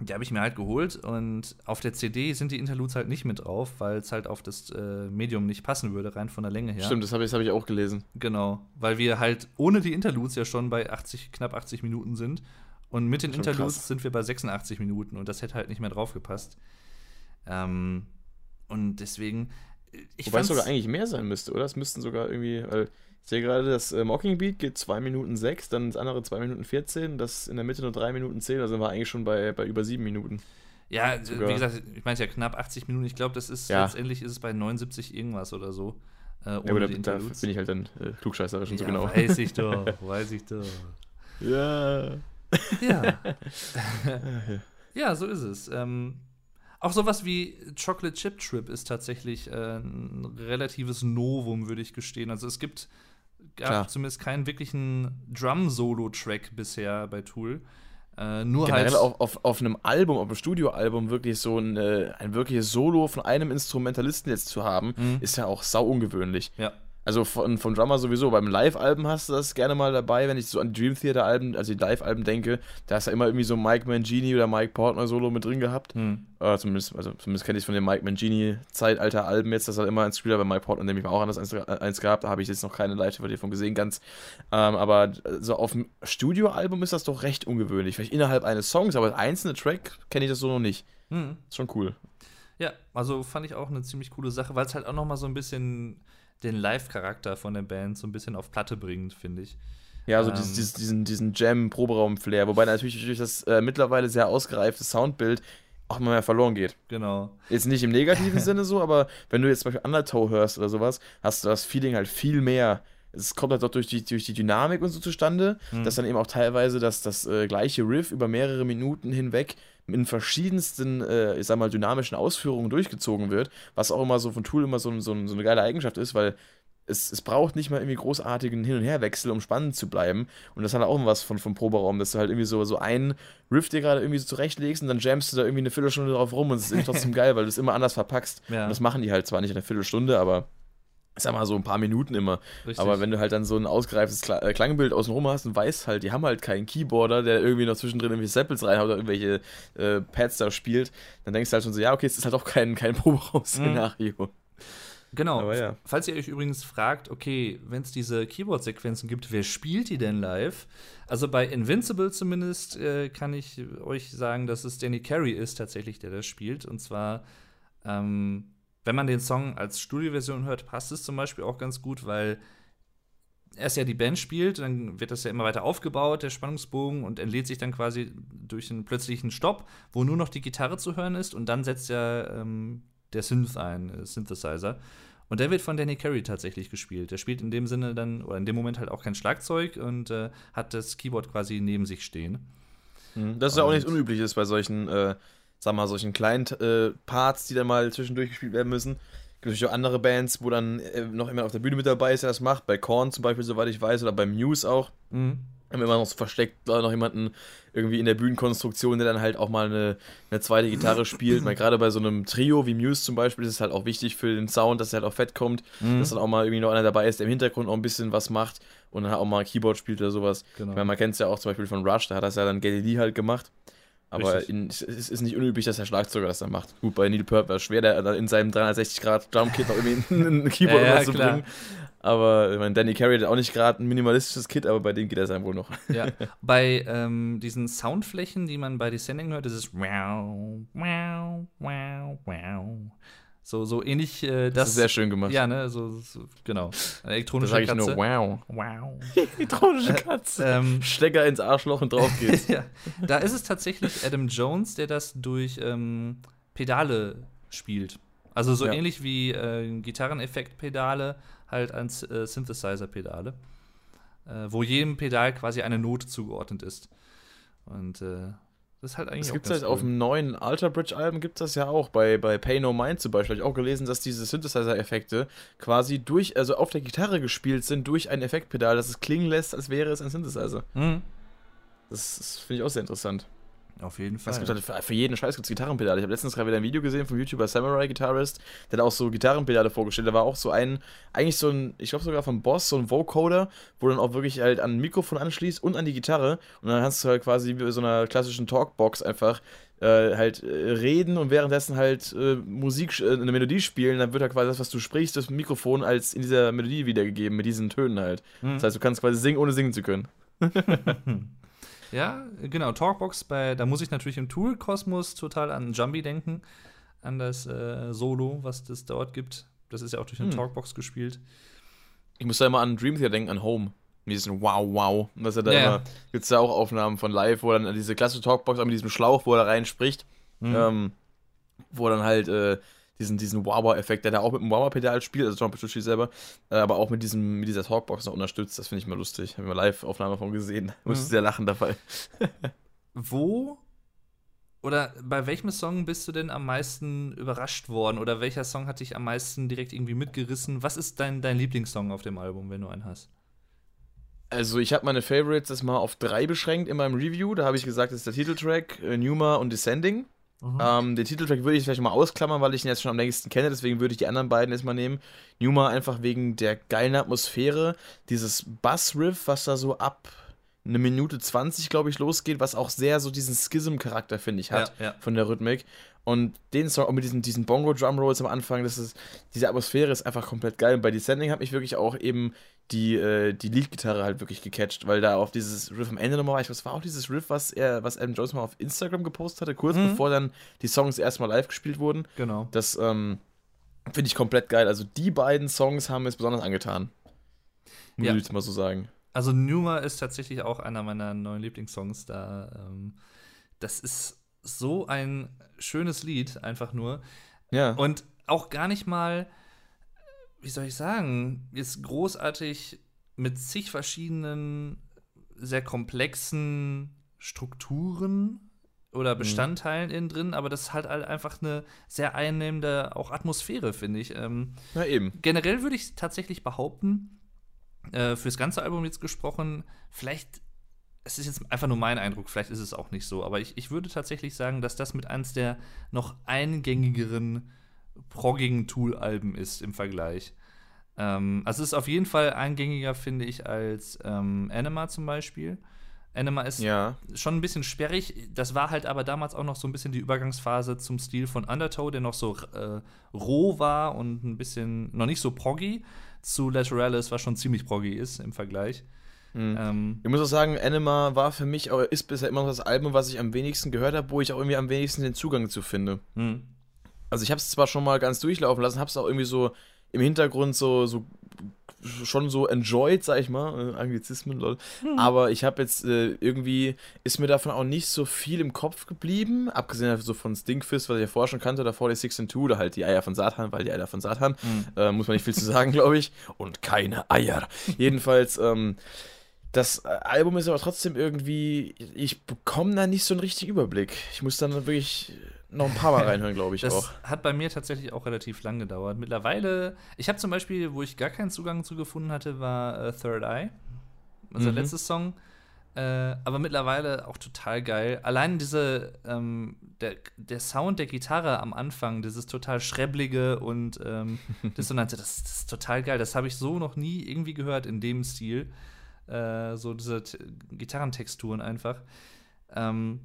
die habe ich mir halt geholt und auf der CD sind die Interludes halt nicht mit drauf, weil es halt auf das äh, Medium nicht passen würde, rein von der Länge her. Stimmt, das habe ich, hab ich auch gelesen. Genau, weil wir halt ohne die Interludes ja schon bei 80, knapp 80 Minuten sind und mit den Interludes krass. sind wir bei 86 Minuten und das hätte halt nicht mehr drauf gepasst. Ähm, und deswegen. Äh, ich Wobei es sogar eigentlich mehr sein müsste, oder? Es müssten sogar irgendwie, weil ich sehe gerade, das äh, Mockingbeat geht 2 Minuten 6, dann das andere 2 Minuten 14, das in der Mitte nur 3 Minuten 10, da sind wir eigentlich schon bei, bei über 7 Minuten. Ja, sogar. wie gesagt, ich meine ja knapp 80 Minuten, ich glaube, das ist ja. letztendlich ist es bei 79 irgendwas oder so. Äh, ohne ja, aber da, da bin ich halt dann äh, klugscheißerisch schon ja, so genau. Weiß ich doch, weiß ich doch. Ja. Ja. ja, so ist es. Ähm, auch sowas wie Chocolate Chip Trip ist tatsächlich äh, ein relatives Novum, würde ich gestehen. Also es gibt gab Klar. zumindest keinen wirklichen Drum-Solo-Track bisher bei Tool. Äh, nur Generell halt auf, auf, auf einem Album, auf einem Studioalbum wirklich so ein, äh, ein wirkliches Solo von einem Instrumentalisten jetzt zu haben, mhm. ist ja auch sau ungewöhnlich. Ja. Also von, von Drummer sowieso. Beim Live-Alben hast du das gerne mal dabei, wenn ich so an Dream Theater-Alben, also die Live-Alben denke, da ist ja immer irgendwie so Mike Mangini oder Mike Portner Solo mit drin gehabt. Hm. Äh, zumindest, also zumindest kenne ich es von den Mike Mangini-Zeitalter-Alben jetzt, dass er immer ein Spieler bei Mike Portner nehme ich auch anders eins, eins gehabt, da habe ich jetzt noch keine Live-DVD von gesehen, ganz. Ähm, aber so auf dem Studio-Album ist das doch recht ungewöhnlich. Vielleicht innerhalb eines Songs, aber als einzelne Track kenne ich das so noch nicht. Hm. Ist schon cool. Ja, also fand ich auch eine ziemlich coole Sache, weil es halt auch noch mal so ein bisschen den Live-Charakter von der Band so ein bisschen auf Platte bringt, finde ich. Ja, so ähm, dieses, diesen, diesen Jam-Proberaum-Flair, wobei natürlich durch das äh, mittlerweile sehr ausgereifte Soundbild auch immer mehr verloren geht. Genau. Jetzt nicht im negativen Sinne so, aber wenn du jetzt zum Beispiel Undertow hörst oder sowas, hast du das Feeling halt viel mehr. Es kommt halt doch durch die, durch die Dynamik und so zustande, mhm. dass dann eben auch teilweise das, das äh, gleiche Riff über mehrere Minuten hinweg in verschiedensten, äh, ich sag mal, dynamischen Ausführungen durchgezogen wird, was auch immer so von Tool immer so, so, so eine geile Eigenschaft ist, weil es, es braucht nicht mal irgendwie großartigen Hin- und Herwechsel, um spannend zu bleiben. Und das hat auch was von, vom Proberaum, dass du halt irgendwie so, so einen Riff dir gerade irgendwie so zurechtlegst und dann jammst du da irgendwie eine Viertelstunde drauf rum und es ist irgendwie trotzdem geil, weil du es immer anders verpackst. Ja. Und das machen die halt zwar nicht in einer Viertelstunde, aber ich sag mal so ein paar Minuten immer. Richtig. Aber wenn du halt dann so ein ausgereiftes Kla äh, Klangbild außenrum hast und weißt halt, die haben halt keinen Keyboarder, der irgendwie noch zwischendrin irgendwelche Samples reinhaut oder irgendwelche äh, Pads da spielt, dann denkst du halt schon so, ja, okay, es ist halt auch kein, kein Proberaum-Szenario. Genau. Aber ja. Falls ihr euch übrigens fragt, okay, wenn es diese Keyboard-Sequenzen gibt, wer spielt die denn live? Also bei Invincible zumindest äh, kann ich euch sagen, dass es Danny Carey ist tatsächlich, der das spielt. Und zwar, ähm, wenn man den Song als Studioversion hört, passt es zum Beispiel auch ganz gut, weil erst ja die Band spielt, dann wird das ja immer weiter aufgebaut, der Spannungsbogen, und entlädt sich dann quasi durch einen plötzlichen Stopp, wo nur noch die Gitarre zu hören ist, und dann setzt ja ähm, der Synth ein, äh, Synthesizer. Und der wird von Danny Carey tatsächlich gespielt. Der spielt in dem Sinne dann, oder in dem Moment halt auch kein Schlagzeug und äh, hat das Keyboard quasi neben sich stehen. Mhm. Das ist ja auch nichts Unübliches bei solchen, äh, sag mal, solchen kleinen äh, Parts, die dann mal zwischendurch gespielt werden müssen. Gibt natürlich auch andere Bands, wo dann äh, noch immer auf der Bühne mit dabei ist, der das macht. Bei Korn zum Beispiel, soweit ich weiß, oder bei Muse auch. Haben immer noch so versteckt da noch jemanden irgendwie in der Bühnenkonstruktion, der dann halt auch mal eine, eine zweite Gitarre spielt. Weil gerade bei so einem Trio wie Muse zum Beispiel ist es halt auch wichtig für den Sound, dass er halt auch fett kommt, Mhm. dass dann auch mal irgendwie noch einer dabei ist, der im Hintergrund auch ein bisschen was macht und dann auch mal Keyboard spielt oder sowas. Genau. Meine, man kennt es ja auch zum Beispiel von Rush, da hat das ja dann Geddy Lee halt gemacht. Aber in, es ist nicht unüblich, dass der Schlagzeuger das dann macht. Gut, bei Neil Peart war es schwer, der in seinem 360 Grad Drumkit noch irgendwie ein Keyboard Ja, ja, unterzubringen. Aber ich meine, Danny Carey hat auch nicht gerade ein minimalistisches Kit, aber bei dem geht das dann wohl noch. Ja, bei ähm, diesen Soundflächen, die man bei Descending hört, ist es wow, wow, wow, wow. So, so ähnlich äh, das. Das ist sehr schön gemacht. Ja, ne, so, so genau. Eine da elektronische sage ich Katze. nur wow. Wow. Elektronische Katze. ähm, Stecker ins Arschloch und drauf geht's. ja, da ist es tatsächlich Adam Jones, der das durch ähm, Pedale spielt. Also so Ja. ähnlich wie äh, Gitarreneffekt-Pedale, halt als äh, Synthesizer-Pedale, äh, wo jedem Pedal quasi eine Note zugeordnet ist. Und äh, das ist halt eigentlich Das gibt es halt auf cool. dem neuen Alter Bridge Album gibt das ja auch. Bei, bei Pay No Mind zum Beispiel habe ich auch gelesen, dass diese Synthesizer-Effekte quasi durch, also auf der Gitarre gespielt sind durch ein Effektpedal, dass es klingen lässt, als wäre es ein Synthesizer. Mhm. Das, das finde ich auch sehr interessant. Auf jeden Fall. Es gibt halt für, für jeden Scheiß gibt's Gitarrenpedale. Ich habe letztens gerade wieder ein Video gesehen vom YouTuber Samurai Guitarist, der hat auch so Gitarrenpedale vorgestellt. Da war auch so ein, eigentlich so ein, ich glaube sogar vom Boss, so ein Vocoder, wo du dann auch wirklich halt an ein Mikrofon anschließt und an die Gitarre. Und dann kannst du halt quasi wie bei so einer klassischen Talkbox einfach äh, halt äh, reden und währenddessen halt äh, Musik, äh, eine Melodie spielen. Dann wird halt quasi das, was du sprichst, das Mikrofon als in dieser Melodie wiedergegeben, mit diesen Tönen halt. Mhm. Das heißt, du kannst quasi singen, ohne singen zu können. Ja, genau, Talkbox, bei, da muss ich natürlich im Tool-Kosmos total an Jumbi denken, an das äh, Solo, was es dort gibt. Das ist ja auch durch eine Hm. Talkbox gespielt. Ich muss da immer an Dream Theater denken, an Home. Mit diesem Wow, wow. Und dass er da Ja, immer, ja. gibt es da auch Aufnahmen von live, wo dann diese klassische Talkbox auch mit diesem Schlauch, wo er da reinspricht, Mhm. ähm, wo er dann halt äh, diesen, diesen Wow-Wow-Effekt, der da auch mit dem Wow-Wow-Pedal spielt, also John Petrucci selber, äh, aber auch mit, diesem, mit dieser Talkbox noch unterstützt. Das finde ich mal lustig. Habe ich mal Live-Aufnahme von gesehen. Musste Mhm. sehr lachen dabei. Wo oder bei welchem Song bist du denn am meisten überrascht worden? Oder welcher Song hat dich am meisten direkt irgendwie mitgerissen? Was ist dein, dein Lieblingssong auf dem Album, wenn du einen hast? Also ich habe meine Favorites das mal auf drei beschränkt in meinem Review. Da habe ich gesagt, das ist der Titeltrack, äh, Numa und Descending. Ähm, den Titeltrack würde ich vielleicht mal ausklammern, weil ich ihn jetzt schon am längsten kenne, deswegen würde ich die anderen beiden erstmal nehmen. Numa einfach wegen der geilen Atmosphäre, dieses Bass-Riff, was da so ab eine Minute 20, glaube ich, losgeht, was auch sehr so diesen Schism-Charakter, finde ich, hat Ja, ja. von der Rhythmik. Und den Song auch mit diesen, diesen Bongo-Drum-Rolls am Anfang, das ist, diese Atmosphäre ist einfach komplett geil. Und bei Descending hat mich wirklich auch eben die, äh, die Lead-Gitarre halt wirklich gecatcht, weil da auf dieses Riff am Ende nochmal war, ich weiß, war auch dieses Riff, was er, was Adam Jones mal auf Instagram gepostet hatte, kurz Mhm. bevor dann die Songs erstmal live gespielt wurden. Genau. Das ähm, finde ich komplett geil. Also die beiden Songs haben mir es besonders angetan. Muss Ja. ich jetzt mal so sagen. Also Numa ist tatsächlich auch einer meiner neuen Lieblingssongs da. Ähm, das ist so ein schönes Lied, einfach nur. Ja. Und auch gar nicht mal, wie soll ich sagen, ist großartig mit zig verschiedenen, sehr komplexen Strukturen oder Bestandteilen innen drin, aber das ist halt einfach eine sehr einnehmende auch Atmosphäre, finde ich. Ähm, Na eben. generell würde ich tatsächlich behaupten, äh, fürs ganze Album jetzt gesprochen, vielleicht, es ist jetzt einfach nur mein Eindruck, vielleicht ist es auch nicht so, aber ich, ich würde tatsächlich sagen, dass das mit eins der noch eingängigeren, proggigen Tool-Alben ist im Vergleich. Ähm, also es ist auf jeden Fall eingängiger, finde ich, als ähm, Anima zum Beispiel. Anima ist Ja. schon ein bisschen sperrig. Das war halt aber damals auch noch so ein bisschen die Übergangsphase zum Stil von Undertow, der noch so äh, roh war und ein bisschen noch nicht so proggy. Zu Lateralis, was schon ziemlich proggy ist im Vergleich. Mhm. Ähm, Ich muss auch sagen, Anima war für mich, ist bisher immer noch das Album, was ich am wenigsten gehört habe, wo ich auch irgendwie am wenigsten den Zugang zu finde. hm. Also ich habe es zwar schon mal ganz durchlaufen lassen, habe es auch irgendwie so im Hintergrund so, so schon so enjoyed, sag ich mal, äh, Anglizismen, lol. Aber ich habe jetzt äh, irgendwie, ist mir davon auch nicht so viel im Kopf geblieben, abgesehen so von Stinkfist, was ich ja vorher schon kannte, oder 46 and 2, oder halt die Eier von Satan, weil die Eier von Satan, äh, muss man nicht viel zu sagen, glaube ich. Und keine Eier. Jedenfalls, ähm, das äh, Album ist aber trotzdem irgendwie, ich bekomme da nicht so einen richtigen Überblick. Ich muss dann wirklich noch ein paar Mal reinhören, glaube ich Das auch. hat bei mir tatsächlich auch relativ lang gedauert. Mittlerweile, ich habe zum Beispiel, wo ich gar keinen Zugang zu gefunden hatte, war äh, Third Eye, unser Mhm. letzter Song. Äh, aber mittlerweile auch total geil. Allein diese, ähm, der, der Sound der Gitarre am Anfang, dieses total schrebblige und ähm, dissonante, das, das ist total geil. Das habe ich so noch nie irgendwie gehört in dem Stil. Äh, so diese T Gitarrentexturen einfach. Ähm,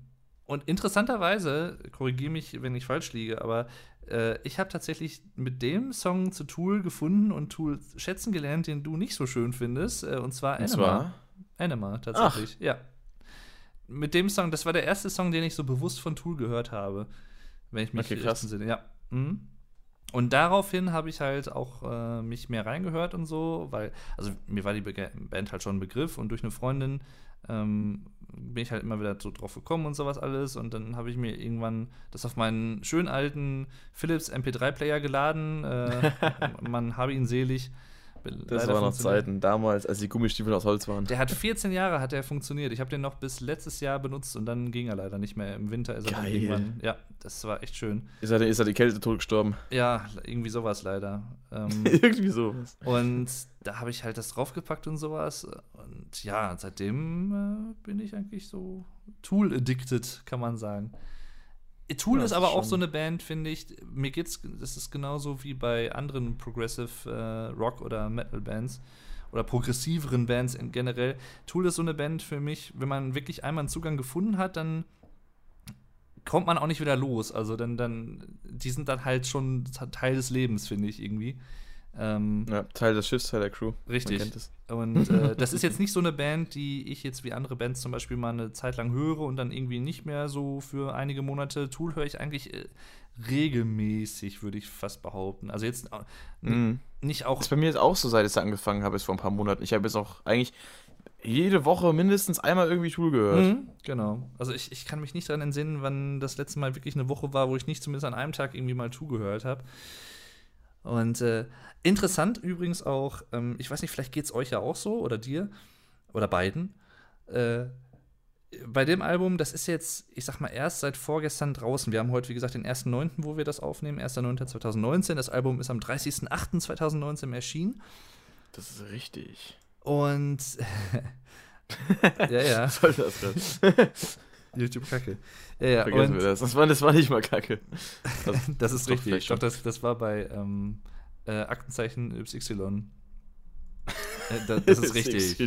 und interessanterweise, korrigiere mich, wenn ich falsch liege, aber äh, ich habe tatsächlich mit dem Song zu Tool gefunden und Tool schätzen gelernt, den du nicht so schön findest, äh, und zwar Und Anima. zwar? Anima, tatsächlich, ja. Mit dem Song, das war der erste Song, den ich so bewusst von Tool gehört habe, wenn ich mich Okay, krass. entsinne. Ja. Mhm. Und daraufhin habe ich halt auch äh, mich mehr reingehört und so, weil, also mir war die Bega- Band halt schon ein Begriff und durch eine Freundin ähm, bin ich halt immer wieder so drauf gekommen und sowas alles. Und dann habe ich mir irgendwann das auf meinen schönen alten Philips MP3-Player geladen. Äh, man habe ihn selig. Das Leider waren noch Zeiten, damals, als die Gummistiefel aus Holz waren. Der hat 14 Jahre hat er funktioniert. Ich habe den noch bis letztes Jahr benutzt und dann ging er leider nicht mehr. Im Winter ist er dann Geil. irgendwann. Ja, das war echt schön. Ist er, ist er die Kälte totgestorben? Ja, irgendwie sowas leider. Ähm, Irgendwie sowas. und da habe ich halt das draufgepackt und sowas. Und ja, seitdem äh, bin ich eigentlich so Tool-addicted, kann man sagen. Tool Ja, ist aber ist auch so eine Band, finde ich. Mir geht's, das ist genauso wie bei anderen Progressive äh, Rock oder Metal Bands oder progressiveren Bands in generell. Tool ist so eine Band für mich, wenn man wirklich einmal einen Zugang gefunden hat, dann kommt man auch nicht wieder los. Also dann, dann, die sind dann halt schon Teil des Lebens, finde ich irgendwie. Ähm, Ja, Teil des Schiffs, Teil der Crew. Richtig. Und äh, das ist jetzt nicht so eine Band, die ich jetzt wie andere Bands zum Beispiel mal eine Zeit lang höre und dann irgendwie nicht mehr so für einige Monate. Tool höre ich eigentlich äh, regelmäßig, würde ich fast behaupten. Also jetzt äh, Mhm. nicht auch. Das ist bei mir jetzt auch so, seit ich es angefangen habe, ist vor ein paar Monaten. Ich habe jetzt auch eigentlich jede Woche mindestens einmal irgendwie Tool gehört. Mhm, genau. Also ich, ich kann mich nicht daran entsinnen, wann das letzte Mal wirklich eine Woche war, wo ich nicht zumindest an einem Tag irgendwie mal zugehört habe. Und äh, interessant übrigens auch, ähm, ich weiß nicht, vielleicht geht es euch ja auch so oder dir oder beiden. Äh, bei dem Album, das ist jetzt, ich sag mal, erst seit vorgestern draußen. Wir haben heute, wie gesagt, den 1.9., wo wir das aufnehmen, 1.9.2019. Das Album ist am 30.08.2019 erschienen. Das ist richtig. Und ja, ja, soll das denn? YouTube Kacke. Ja, ja, Vergessen wir das. Das war, das war nicht mal kacke. das ist richtig. Ich glaube, das, das war bei ähm, äh, Aktenzeichen YY. Äh, da, das ist richtig.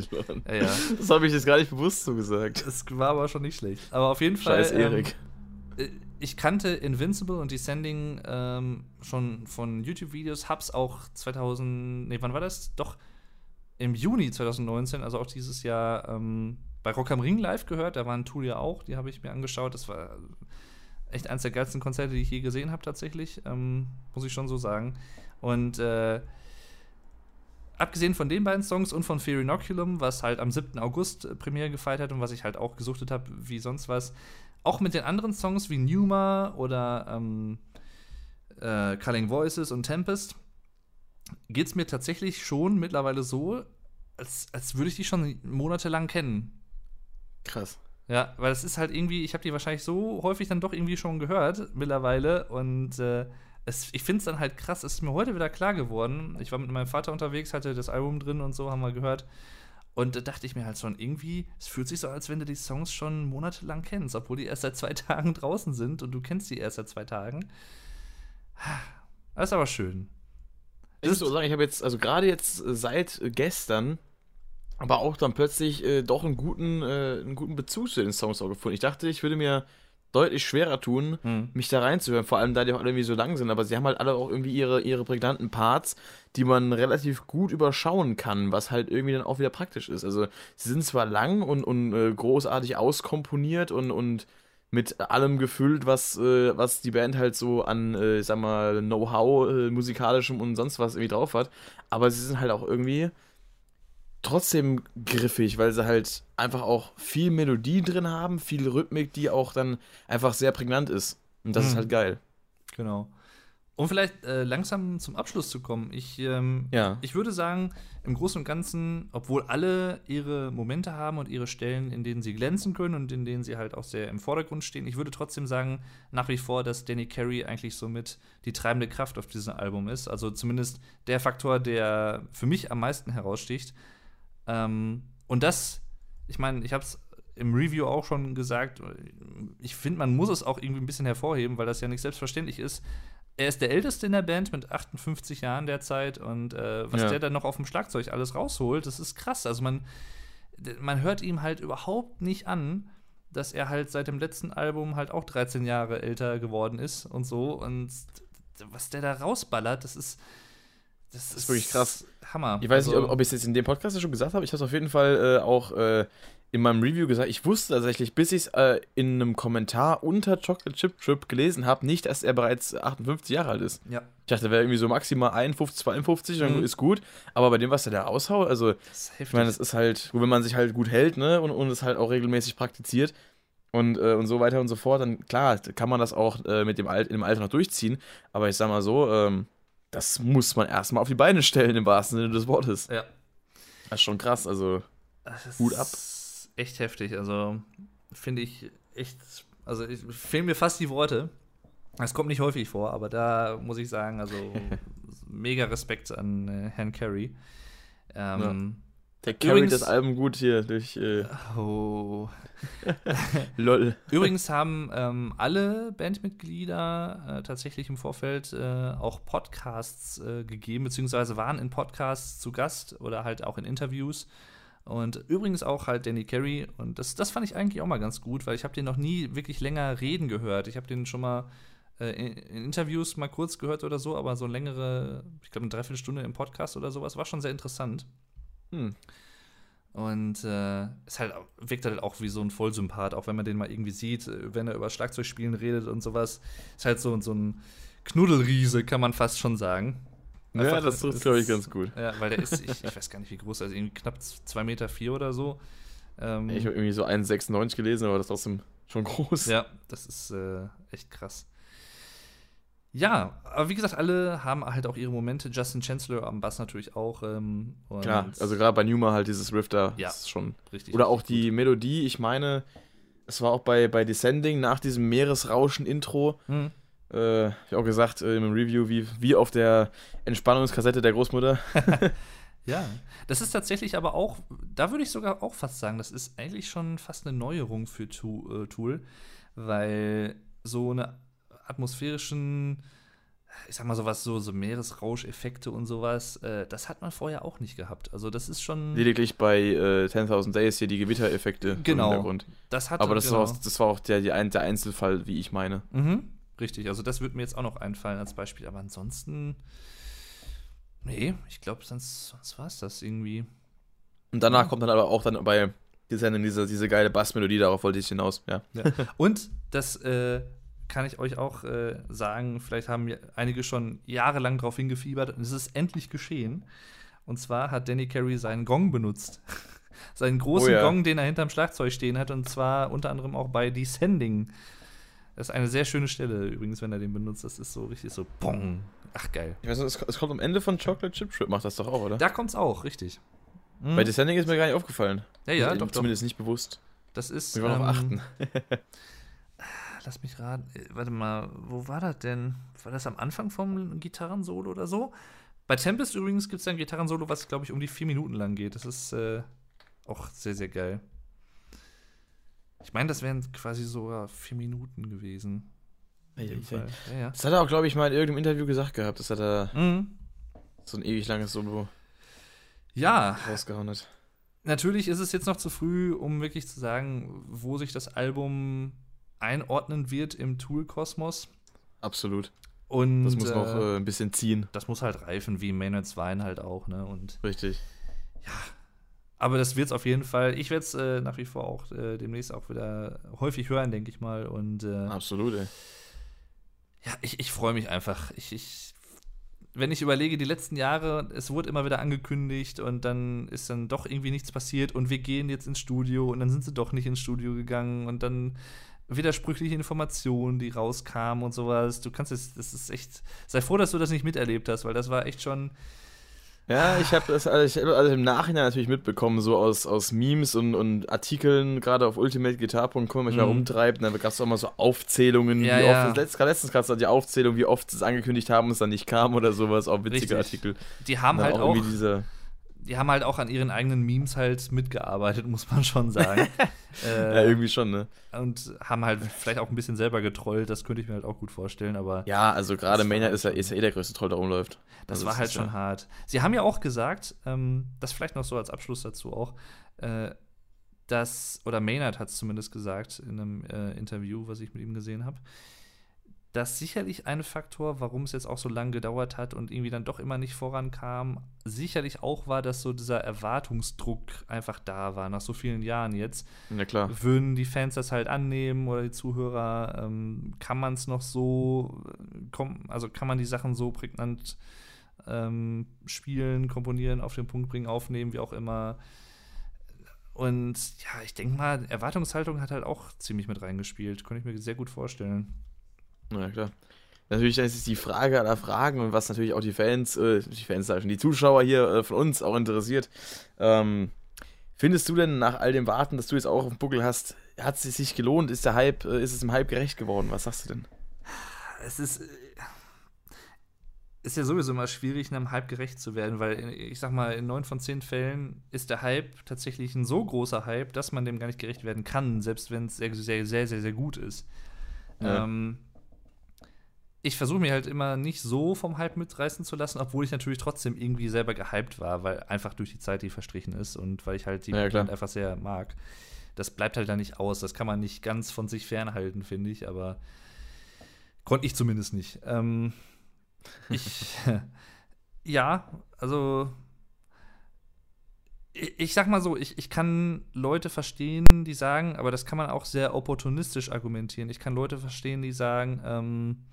Ja, ja. Das habe ich jetzt gar nicht bewusst so gesagt. Das war aber schon nicht schlecht. Aber auf jeden Fall. Scheiß Erik. Ähm, äh, ich kannte Invincible und Descending ähm, schon von YouTube-Videos, hab's auch 2000, nee, wann war das? Doch im Juni 2019, also auch dieses Jahr, ähm, bei Rock am Ring live gehört. Da war ein Tool ja auch, die habe ich mir angeschaut. Das war echt eines der geilsten Konzerte, die ich je gesehen habe, tatsächlich. Ähm, muss ich schon so sagen. Und äh, abgesehen von den beiden Songs und von Fear Inoculum, was halt am 7. August äh, Premiere gefeiert hat und was ich halt auch gesuchtet habe, wie sonst was, auch mit den anderen Songs wie Numa oder ähm, äh, Culling Voices und Tempest, geht es mir tatsächlich schon mittlerweile so, als, als würde ich die schon monatelang kennen. Krass. Ja, weil es ist halt irgendwie, ich habe die wahrscheinlich so häufig dann doch irgendwie schon gehört mittlerweile und äh, es, ich finde es dann halt krass. Es ist mir heute wieder klar geworden. Ich war mit meinem Vater unterwegs, hatte das Album drin und so, haben wir gehört. Und da dachte ich mir halt schon, irgendwie, es fühlt sich so, als wenn du die Songs schon monatelang kennst, obwohl die erst seit zwei Tagen draußen sind und du kennst die erst seit zwei Tagen. Das ist aber schön. Ich muss auch sagen, ich habe jetzt, also gerade jetzt äh, seit gestern, aber auch dann plötzlich äh, doch einen guten, äh, einen guten Bezug zu den Songs auch gefunden. Ich dachte, ich würde mir deutlich schwerer tun, Hm. mich da reinzuhören, vor allem da die auch alle irgendwie so lang sind, aber sie haben halt alle auch irgendwie ihre, ihre prägnanten Parts, die man relativ gut überschauen kann, was halt irgendwie dann auch wieder praktisch ist. Also sie sind zwar lang und, und äh, großartig auskomponiert und, und mit allem gefüllt, was, äh, was die Band halt so an, äh, ich sag mal, Know-how, äh, musikalischem und sonst was irgendwie drauf hat, aber sie sind halt auch irgendwie trotzdem griffig, weil sie halt einfach auch viel Melodie drin haben, viel Rhythmik, die auch dann einfach sehr prägnant ist. Und das Mhm. ist halt geil. Genau. Um vielleicht äh, langsam zum Abschluss zu kommen. Ich, ähm, Ja. ich würde sagen, im Großen und Ganzen, obwohl alle ihre Momente haben und ihre Stellen, in denen sie glänzen können und in denen sie halt auch sehr im Vordergrund stehen, ich würde trotzdem sagen, nach wie vor, dass Danny Carey eigentlich somit die treibende Kraft auf diesem Album ist. Also zumindest der Faktor, der für mich am meisten heraussticht. Ähm, und das, ich meine, ich habe es im Review auch schon gesagt, ich finde, man muss es auch irgendwie ein bisschen hervorheben, weil das ja nicht selbstverständlich ist. Er ist der Älteste in der Band mit 58 Jahren derzeit und äh, was Ja. der dann noch auf dem Schlagzeug alles rausholt, das ist krass. Also man, man hört ihm halt überhaupt nicht an, dass er halt seit dem letzten Album halt auch 13 Jahre älter geworden ist und so. Und was der da rausballert, das ist. Das, ist wirklich krass. Hammer. Ich weiß nicht, Also- ob, ob ich es jetzt in dem Podcast schon gesagt habe. Ich habe es auf jeden Fall äh, auch äh, in meinem Review gesagt. Ich wusste tatsächlich, bis ich es äh, in einem Kommentar unter Chocolate Chip Trip gelesen habe, nicht, dass er bereits 58 Jahre alt ist. Ja, Ich dachte, er wäre irgendwie so maximal 51, 52, dann Mhm. ist gut. Aber bei dem, was er da raushaut, also das. Ich meine, das ist halt, wenn man sich halt gut hält, ne, und, und es halt auch regelmäßig praktiziert und, äh, und so weiter und so fort, dann klar, kann man das auch äh, mit dem Alt, in dem Alter noch durchziehen. Aber ich sag mal so, ähm, das muss man erstmal auf die Beine stellen, im wahrsten Sinne des Wortes. ja. Das ist schon krass, also. Hut ab. ist echt heftig. Also finde ich echt. Also ich, fehlen mir fast die Worte. Das kommt nicht häufig vor, aber da muss ich sagen, also mega Respekt an äh, Herrn Carey. Ähm, Der carryt das Album gut hier durch äh, oh. LOL. Übrigens haben ähm, alle Bandmitglieder äh, tatsächlich im Vorfeld äh, auch Podcasts äh, gegeben, beziehungsweise waren in Podcasts zu Gast oder halt auch in Interviews. Und übrigens auch halt Danny Carey. Und das, das fand ich eigentlich auch mal ganz gut, weil ich habe den noch nie wirklich länger reden gehört. Ich habe den schon mal äh, in, in Interviews mal kurz gehört oder so, aber so längere, ich glaube eine Dreiviertelstunde im Podcast oder sowas, war schon sehr interessant. Hm. Und äh, ist halt, wirkt halt auch wie so ein Vollsympath, auch wenn man den mal irgendwie sieht, äh, wenn er über Schlagzeugspielen redet und sowas. Ist halt so, so ein Knuddelriese, kann man fast schon sagen. Ja, Einfach, das es trifft, ist- glaube ich, ganz gut. Ja, weil der ist, ich, ich weiß gar nicht, wie groß, also irgendwie knapp 2,4 Meter vier oder so. Ähm, Ich habe irgendwie so 1,96 gelesen, aber das ist trotzdem schon groß. ja, das ist äh, echt krass. Ja, aber wie gesagt, alle haben halt auch ihre Momente. Justin Chancellor am Bass natürlich auch. Ähm, Klar, also gerade bei Newman halt dieses Riff da, Ja. ist schon richtig. Oder auch die Melodie, ich meine, es war auch bei, bei Descending nach diesem Meeresrauschen-Intro, gut. Hm. äh, ich auch gesagt äh, im Review, wie, wie auf der Entspannungskassette der Großmutter. Ja, das ist tatsächlich aber auch, da würde ich sogar auch fast sagen, das ist eigentlich schon fast eine Neuerung für äh, Tool, weil so eine atmosphärischen, ich sag mal sowas, so, so Meeresrauscheffekte und sowas, äh, das hat man vorher auch nicht gehabt. Also das ist schon, Lediglich bei äh, 10.000 Days hier die Gewittereffekte Genau. im Hintergrund. das hat Aber das, genau. war, auch- das war auch der, der Einzelfall, wie ich meine. Mhm, richtig, also das würde mir jetzt auch noch einfallen als Beispiel, aber ansonsten, nee, ich glaube, sonst, sonst war es das irgendwie. Und danach kommt dann aber auch dann bei Descending diese, diese geile Bassmelodie, darauf wollte ich hinaus. Ja. Und das äh, kann ich euch auch äh, sagen, vielleicht haben einige schon jahrelang darauf hingefiebert und es ist endlich geschehen. Und zwar hat Danny Carey seinen Gong benutzt. seinen großen Oh ja. Gong, den er hinterm Schlagzeug stehen hat, und zwar unter anderem auch bei Descending. Das ist eine sehr schöne Stelle übrigens, wenn er den benutzt. Das ist so richtig so Bong. Ach, geil. Ich weiß nicht, es, es kommt am Ende von Chocolate Chip Trip, macht das doch auch, oder? Da kommt's auch, richtig. Mhm. Bei Descending ist mir gar nicht aufgefallen. ja, ja, doch, doch. Zumindest nicht bewusst. Das ist. Wir wollen ähm, achten. lass mich raten. Äh, Warte mal, wo war das denn? War das am Anfang vom Gitarrensolo oder so? Bei Tempest übrigens gibt es ein Gitarrensolo, was, glaube ich, um die vier Minuten lang geht. Das ist äh, auch sehr, sehr geil. Ich meine, das wären quasi sogar vier Minuten gewesen. Fall. Ja, ja. Das hat er auch, glaube ich, mal in irgendeinem Interview gesagt gehabt, dass er da Mhm. so ein ewig langes Solo Ja, rausgehauen hat. natürlich ist es jetzt noch zu früh, um wirklich zu sagen, wo sich das Album einordnen wird im Tool-Kosmos. Absolut. Und Das muss äh, noch äh, ein bisschen ziehen. das muss halt reifen, wie Maynard's Wein halt auch, ne? Und Richtig. aber das wird's auf jeden Fall. Ich werde es äh, nach wie vor auch äh, demnächst auch wieder häufig hören, denke ich mal. Und äh, Absolut, ey. ja, ich, ich freue mich einfach. Ich, ich, wenn ich überlege, die letzten Jahre, es wurde immer wieder angekündigt und dann ist dann doch irgendwie nichts passiert und wir gehen jetzt ins Studio und dann sind sie doch nicht ins Studio gegangen und dann widersprüchliche Informationen, die rauskamen und sowas. Du kannst es, das ist echt, sei froh, dass du das nicht miterlebt hast, weil das war echt schon, Ja, ich habe das alles, ich hab alles im Nachhinein natürlich mitbekommen, so aus, aus Memes und, und Artikeln, gerade auf ultimateguitar.com, manchmal Mhm. rumtreibt. Und dann gab es auch mal so Aufzählungen, Ja, wie ja. oft, letzt, gerade letztens gab es die Aufzählung, wie oft sie es angekündigt haben und es dann nicht kam oder sowas, auch witzige Richtig. Artikel. die haben halt auch, irgendwie diese, die haben halt auch an ihren eigenen Memes halt mitgearbeitet, muss man schon sagen. ja, äh, irgendwie schon, ne? und haben halt vielleicht auch ein bisschen selber getrollt, das könnte ich mir halt auch gut vorstellen, aber Ja, also gerade Maynard halt ist ja, ist ja eh der größte Troll, der rumläuft. das Also war halt schon ja- hart. Sie haben ja auch gesagt, ähm, das vielleicht noch so als Abschluss dazu auch, äh, dass, oder Maynard hat es zumindest gesagt in einem äh, Interview, was ich mit ihm gesehen habe, dass sicherlich ein Faktor, warum es jetzt auch so lange gedauert hat und irgendwie dann doch immer nicht vorankam, sicherlich auch war, dass so dieser Erwartungsdruck einfach da war, nach so vielen Jahren jetzt. Ja, klar. Würden die Fans das halt annehmen oder die Zuhörer? Ähm, kann man es noch so, äh, komm, also kann man die Sachen so prägnant ähm, spielen, komponieren, auf den Punkt bringen, aufnehmen, wie auch immer? Und ja, ich denke mal, Erwartungshaltung hat halt auch ziemlich mit reingespielt. Könnte ich mir sehr gut vorstellen. Ja, klar. Natürlich, das ist die Frage aller Fragen und was natürlich auch die Fans, äh, die Fans, sag ich schon, die Zuschauer hier äh, von uns auch interessiert. Ähm, findest du denn nach all dem Warten, das du jetzt auch auf dem Buckel hast, hat es sich gelohnt? Ist der Hype, äh, ist es im Hype gerecht geworden? Was sagst du denn? es ist, äh, ist ja sowieso immer schwierig, einem Hype gerecht zu werden, weil äh, ich sag mal, in neun von zehn Fällen ist der Hype tatsächlich ein so großer Hype, dass man dem gar nicht gerecht werden kann, selbst wenn es sehr, sehr, sehr, sehr, sehr gut ist. Ja. Ähm, ich versuche mich halt immer nicht so vom Hype mitreißen zu lassen, obwohl ich natürlich trotzdem irgendwie selber gehypt war, weil einfach durch die Zeit, die verstrichen ist und weil ich halt die Ja. Band einfach sehr mag. Das bleibt halt da nicht aus. Das kann man nicht ganz von sich fernhalten, finde ich, aber konnte ich zumindest nicht. Ähm, ich, ja, also ich, ich sag mal so, ich, ich kann Leute verstehen, die sagen, aber das kann man auch sehr opportunistisch argumentieren. Ich kann Leute verstehen, die sagen, ähm,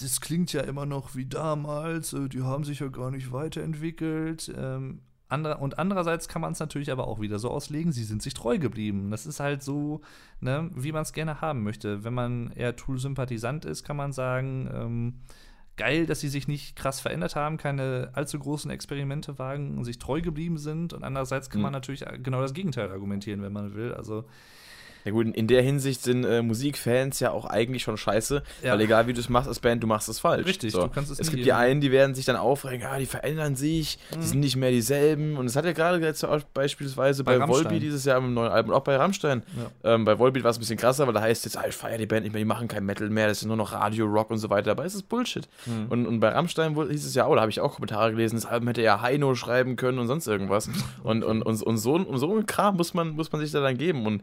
das klingt ja immer noch wie damals, äh, die haben sich ja gar nicht weiterentwickelt. Ähm, andere, und andererseits kann man es natürlich aber auch wieder so auslegen, sie sind sich treu geblieben. Das ist halt so, ne, wie man es gerne haben möchte. Wenn man eher Tool-Sympathisant ist, kann man sagen, ähm, geil, dass sie sich nicht krass verändert haben, keine allzu großen Experimente wagen und sich treu geblieben sind. Und andererseits kann Mhm. man natürlich genau das Gegenteil argumentieren, wenn man will. Also Ja gut, in der Hinsicht sind äh, Musikfans ja auch eigentlich schon scheiße, Ja. weil egal wie du es machst als Band, du machst es falsch. Richtig, du kannst es Es nie gibt die einen, die werden sich dann aufregen, ja, die verändern sich, Mhm. die sind nicht mehr dieselben. Und es hat ja gerade jetzt beispielsweise Bei bei, Volbeat dieses Jahr im neuen Album, auch bei Rammstein. Ja. Ähm, bei Volbeat war es ein bisschen krasser, weil da heißt jetzt, ah, ich feiere die Band nicht mehr, die machen kein Metal mehr, das ist nur noch Radio, Rock und so weiter. Aber es ist Bullshit. Mhm. Und, und bei Rammstein hieß es ja auch, da habe ich auch Kommentare gelesen, das Album hätte ja Heino schreiben können und sonst irgendwas. Und, und, und, und so, um so einen Kram muss man, muss man sich da dann geben. Und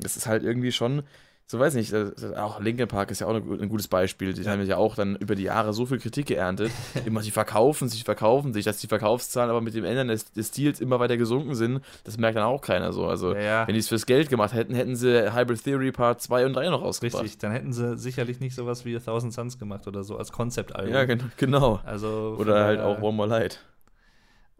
das ist halt irgendwie schon, so weiß nicht, das- das- auch Linkin Park ist ja auch ein, gu- ein gutes Beispiel. Die haben ja auch dann über die Jahre so viel Kritik geerntet. immer, sie verkaufen sich, verkaufen sich, dass die Verkaufszahlen aber mit dem Ändern des, des Stils immer weiter gesunken sind. Das merkt dann auch keiner so. Also, Ja, ja. wenn die es fürs Geld gemacht hätten, hätten sie Hybrid Theory Part 2 und 3 noch rausgebracht. Richtig, dann hätten sie sicherlich nicht sowas wie A Thousand Suns gemacht oder so als Konzeptalbum. Ja, gen genau. Also Oder halt auch One More Light.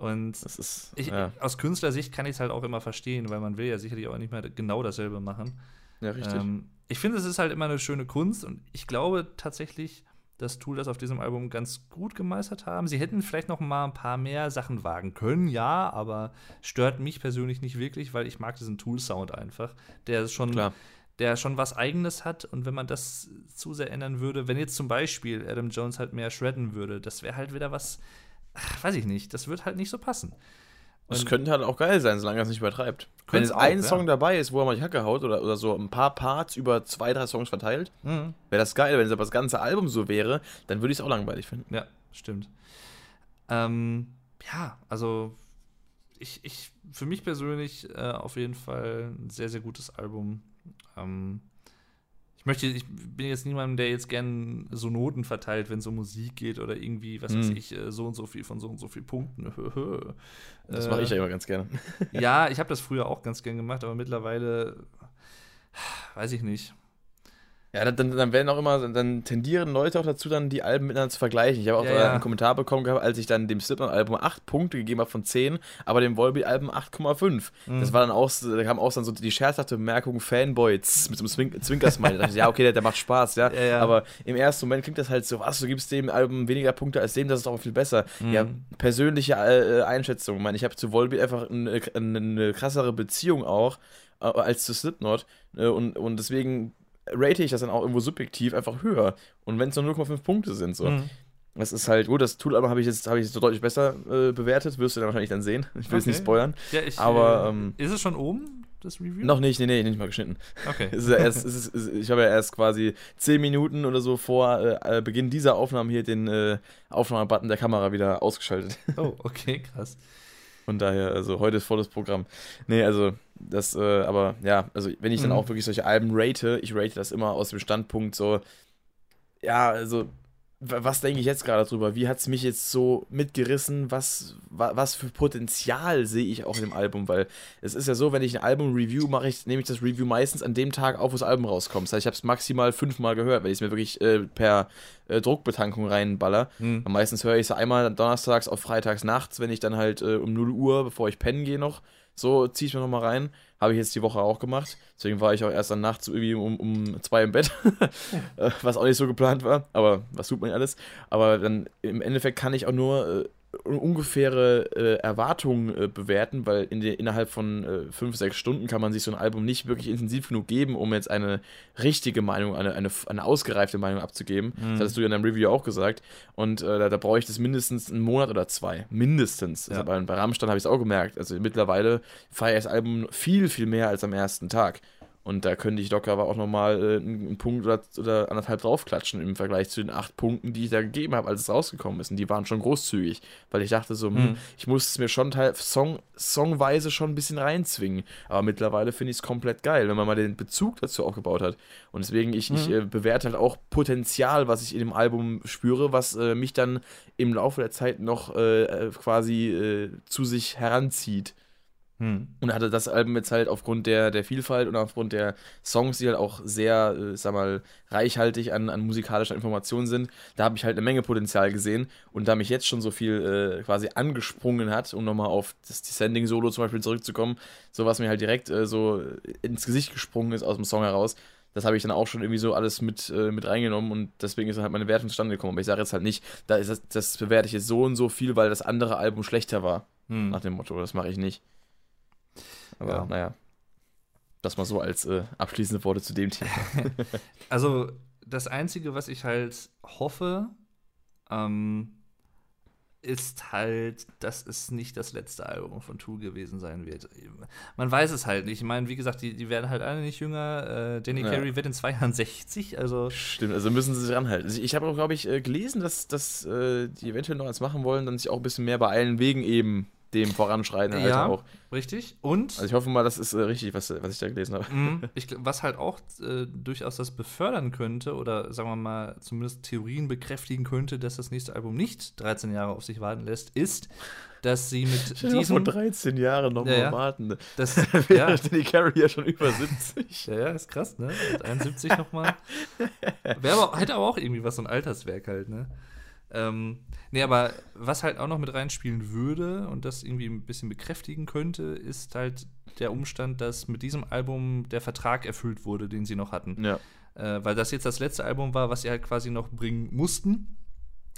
Und Das ist. ich, ja. aus Künstlersicht kann ich es halt auch immer verstehen, weil man will ja sicherlich auch nicht mehr genau dasselbe machen. ja, richtig. Ähm, ich finde, es ist halt immer eine schöne Kunst und ich glaube tatsächlich, dass Tool das auf diesem Album ganz gut gemeistert haben. Sie hätten vielleicht noch mal ein paar mehr Sachen wagen können, ja, aber stört mich persönlich nicht wirklich, weil ich mag diesen Tool-Sound einfach. Der ist schon, Klar. der schon was Eigenes hat und wenn man das zu sehr ändern würde, wenn jetzt zum Beispiel Adam Jones halt mehr shredden würde, das wäre halt wieder was, ach, weiß ich nicht, das wird halt nicht so passen. Das Und- könnte halt auch geil sein, solange er es nicht übertreibt. Wenn auch, ein ja. Song dabei ist, wo er mal die Hacke haut oder, oder so ein paar Parts über zwei, drei Songs verteilt, Mhm. wäre das geil. Wenn es aber das ganze Album so wäre, dann würde ich es auch langweilig finden. Ja, stimmt. Ähm, ja, also ich, ich, für mich persönlich äh, auf jeden Fall ein sehr, sehr gutes Album. Ähm, ich möchte, ich bin jetzt niemandem, der jetzt gern so Noten verteilt, wenn es um Musik geht oder irgendwie, was weiß Hm. ich, äh, so und so viel von so und so viel Punkten. Das Äh, mache ich ja immer ganz gerne. ja, ich habe das früher auch ganz gern gemacht, aber mittlerweile weiß ich nicht. Ja, dann, dann, werden auch immer, dann tendieren Leute auch dazu, dann die Alben miteinander zu vergleichen. Ich habe auch Ja, äh, ja. einen Kommentar bekommen gehabt, als ich dann dem Slipknot-Album 8 Punkte gegeben habe von 10, aber dem Volbeat-Album 8,5. Mhm. Das war dann auch, da kam auch dann so die scherzhafte Bemerkung Fanboy tss, mit so einem Zwink Zwinkersmiley. Da dachte ich, ja, okay, der, der macht Spaß, ja. Ja. Aber im ersten Moment klingt das halt so, was, du gibst dem Album weniger Punkte als dem, das ist doch viel besser. Mhm. Ja, persönliche äh, Einschätzung. Ich meine, ich habe zu Volbeat einfach eine, eine, eine krassere Beziehung auch äh, als zu Slipknot äh, und, und deswegen rate ich das dann auch irgendwo subjektiv einfach höher. Und wenn es nur 0,5 Punkte sind, so. Mhm. Das ist halt, gut, das Tool-Album habe ich jetzt, habe ich jetzt so deutlich besser äh, bewertet, wirst du dann wahrscheinlich dann sehen. Ich will es Okay. nicht spoilern. Ja, ich, Aber, äh, ähm, ist es schon oben, das Review? Noch nicht, nee, nee, nicht mal geschnitten. Okay. Es ja erst, es ist, es ich habe ja erst quasi 10 Minuten oder so vor äh, äh, Beginn dieser Aufnahme hier den äh, Aufnahmebutton der Kamera wieder ausgeschaltet. Oh, okay, krass. Von daher, also heute ist volles Programm. Nee, also das, äh, aber ja, also wenn ich dann Mhm. auch wirklich solche Alben rate, ich rate das immer aus dem Standpunkt so, ja, also was denke ich jetzt gerade drüber? Wie hat es mich jetzt so mitgerissen? Was, wa, was für Potenzial sehe ich auch in dem Album? Weil es ist ja so, wenn ich ein Album review mache, ich, nehme ich das Review meistens an dem Tag auf, wo das Album rauskommt. Das heißt, ich habe es maximal fünfmal gehört, weil ich es mir wirklich äh, per äh, Druckbetankung reinballer. Mhm. Meistens höre ich es einmal donnerstags auf freitags nachts, wenn ich dann halt äh, um 0 Uhr, bevor ich pennen gehe noch, so ziehe ich mir nochmal rein. Habe ich jetzt die Woche auch gemacht. Deswegen war ich auch erst dann nachts irgendwie um, um zwei im Bett, Äh, was auch nicht so geplant war. Aber was tut man ja alles? Aber dann im Endeffekt kann ich auch nur äh, ungefähre äh, Erwartungen äh, bewerten, weil in der, innerhalb von äh, fünf, sechs Stunden kann man sich so ein Album nicht wirklich intensiv genug geben, um jetzt eine richtige Meinung, eine, eine, eine ausgereifte Meinung abzugeben. Mhm. Das hattest du ja in deinem Review auch gesagt. Und äh, da, da brauche ich das mindestens einen Monat oder zwei. Mindestens. Ja. Also bei, bei Rammstein habe ich es auch gemerkt. Also mittlerweile feiere ich das Album viel, viel mehr als am ersten Tag. Und da könnte ich locker aber auch nochmal äh, einen Punkt oder, oder anderthalb draufklatschen im Vergleich zu den acht Punkten, die ich da gegeben habe, als es rausgekommen ist. Und die waren schon großzügig, weil ich dachte so, hm, Mhm. ich muss es mir schon teil Song, songweise schon ein bisschen reinzwingen. Aber mittlerweile finde ich es komplett geil, wenn man mal den Bezug dazu aufgebaut hat. Und deswegen, ich, ich Mhm. äh, bewerte halt auch Potenzial, was ich in dem Album spüre, was äh, mich dann im Laufe der Zeit noch äh, äh, quasi zu sich heranzieht. Mhm. Und hatte das Album jetzt halt aufgrund der, der Vielfalt und aufgrund der Songs, die halt auch sehr, äh, sag mal, reichhaltig an, an musikalischer Information sind, da habe ich halt eine Menge Potenzial gesehen. Und da mich jetzt schon so viel äh, quasi angesprungen hat, um nochmal auf das Descending-Solo zum Beispiel zurückzukommen, so was mir halt direkt äh, so ins Gesicht gesprungen ist aus dem Song heraus, das habe ich dann auch schon irgendwie so alles mit, äh, mit reingenommen und deswegen ist dann halt meine Wertung zustande gekommen. Aber ich sage jetzt halt nicht, da ist das, das bewerte ich jetzt so und so viel, weil das andere Album schlechter war. Mhm. Nach dem Motto, das mache ich nicht. Aber Ja. naja. Das mal so als äh, abschließende Worte zu dem Thema. Also, das Einzige, was ich halt hoffe, ähm, ist halt, dass es nicht das letzte Album von Tool gewesen sein wird. Man weiß es halt nicht. Ich meine, wie gesagt, die, die werden halt alle nicht jünger. Äh, Danny Ja. Carey wird in zwei Jahren 60, also. Stimmt, also müssen sie sich ranhalten. Also Ich habe auch, glaube ich, äh, gelesen, dass, dass äh, die eventuell noch eins machen wollen, dann sich auch ein bisschen mehr beeilen wegen eben dem Voranschreiten halt Ja. auch. Richtig. Und Also ich hoffe mal, das ist äh, richtig, was, was ich da gelesen habe. Mhm. Ich, was halt auch äh, durchaus das befördern könnte oder sagen wir mal zumindest Theorien bekräftigen könnte, dass das nächste Album nicht 13 Jahre auf sich warten lässt, ist, dass sie mit dir mal vor diesem 13 Jahre noch Ja, warten. das Ja. ja, Danny Carey ja schon über 70. ja, ja, ist krass, ne? Mit 71 nochmal. Wäre aber, hätte aber auch irgendwie was, so ein Alterswerk halt, ne? Ähm, nee, aber was halt auch noch mit reinspielen würde und das irgendwie ein bisschen bekräftigen könnte, ist halt der Umstand, dass mit diesem Album der Vertrag erfüllt wurde, den sie noch hatten. Ja. Äh, weil das jetzt das letzte Album war, was sie halt quasi noch bringen mussten.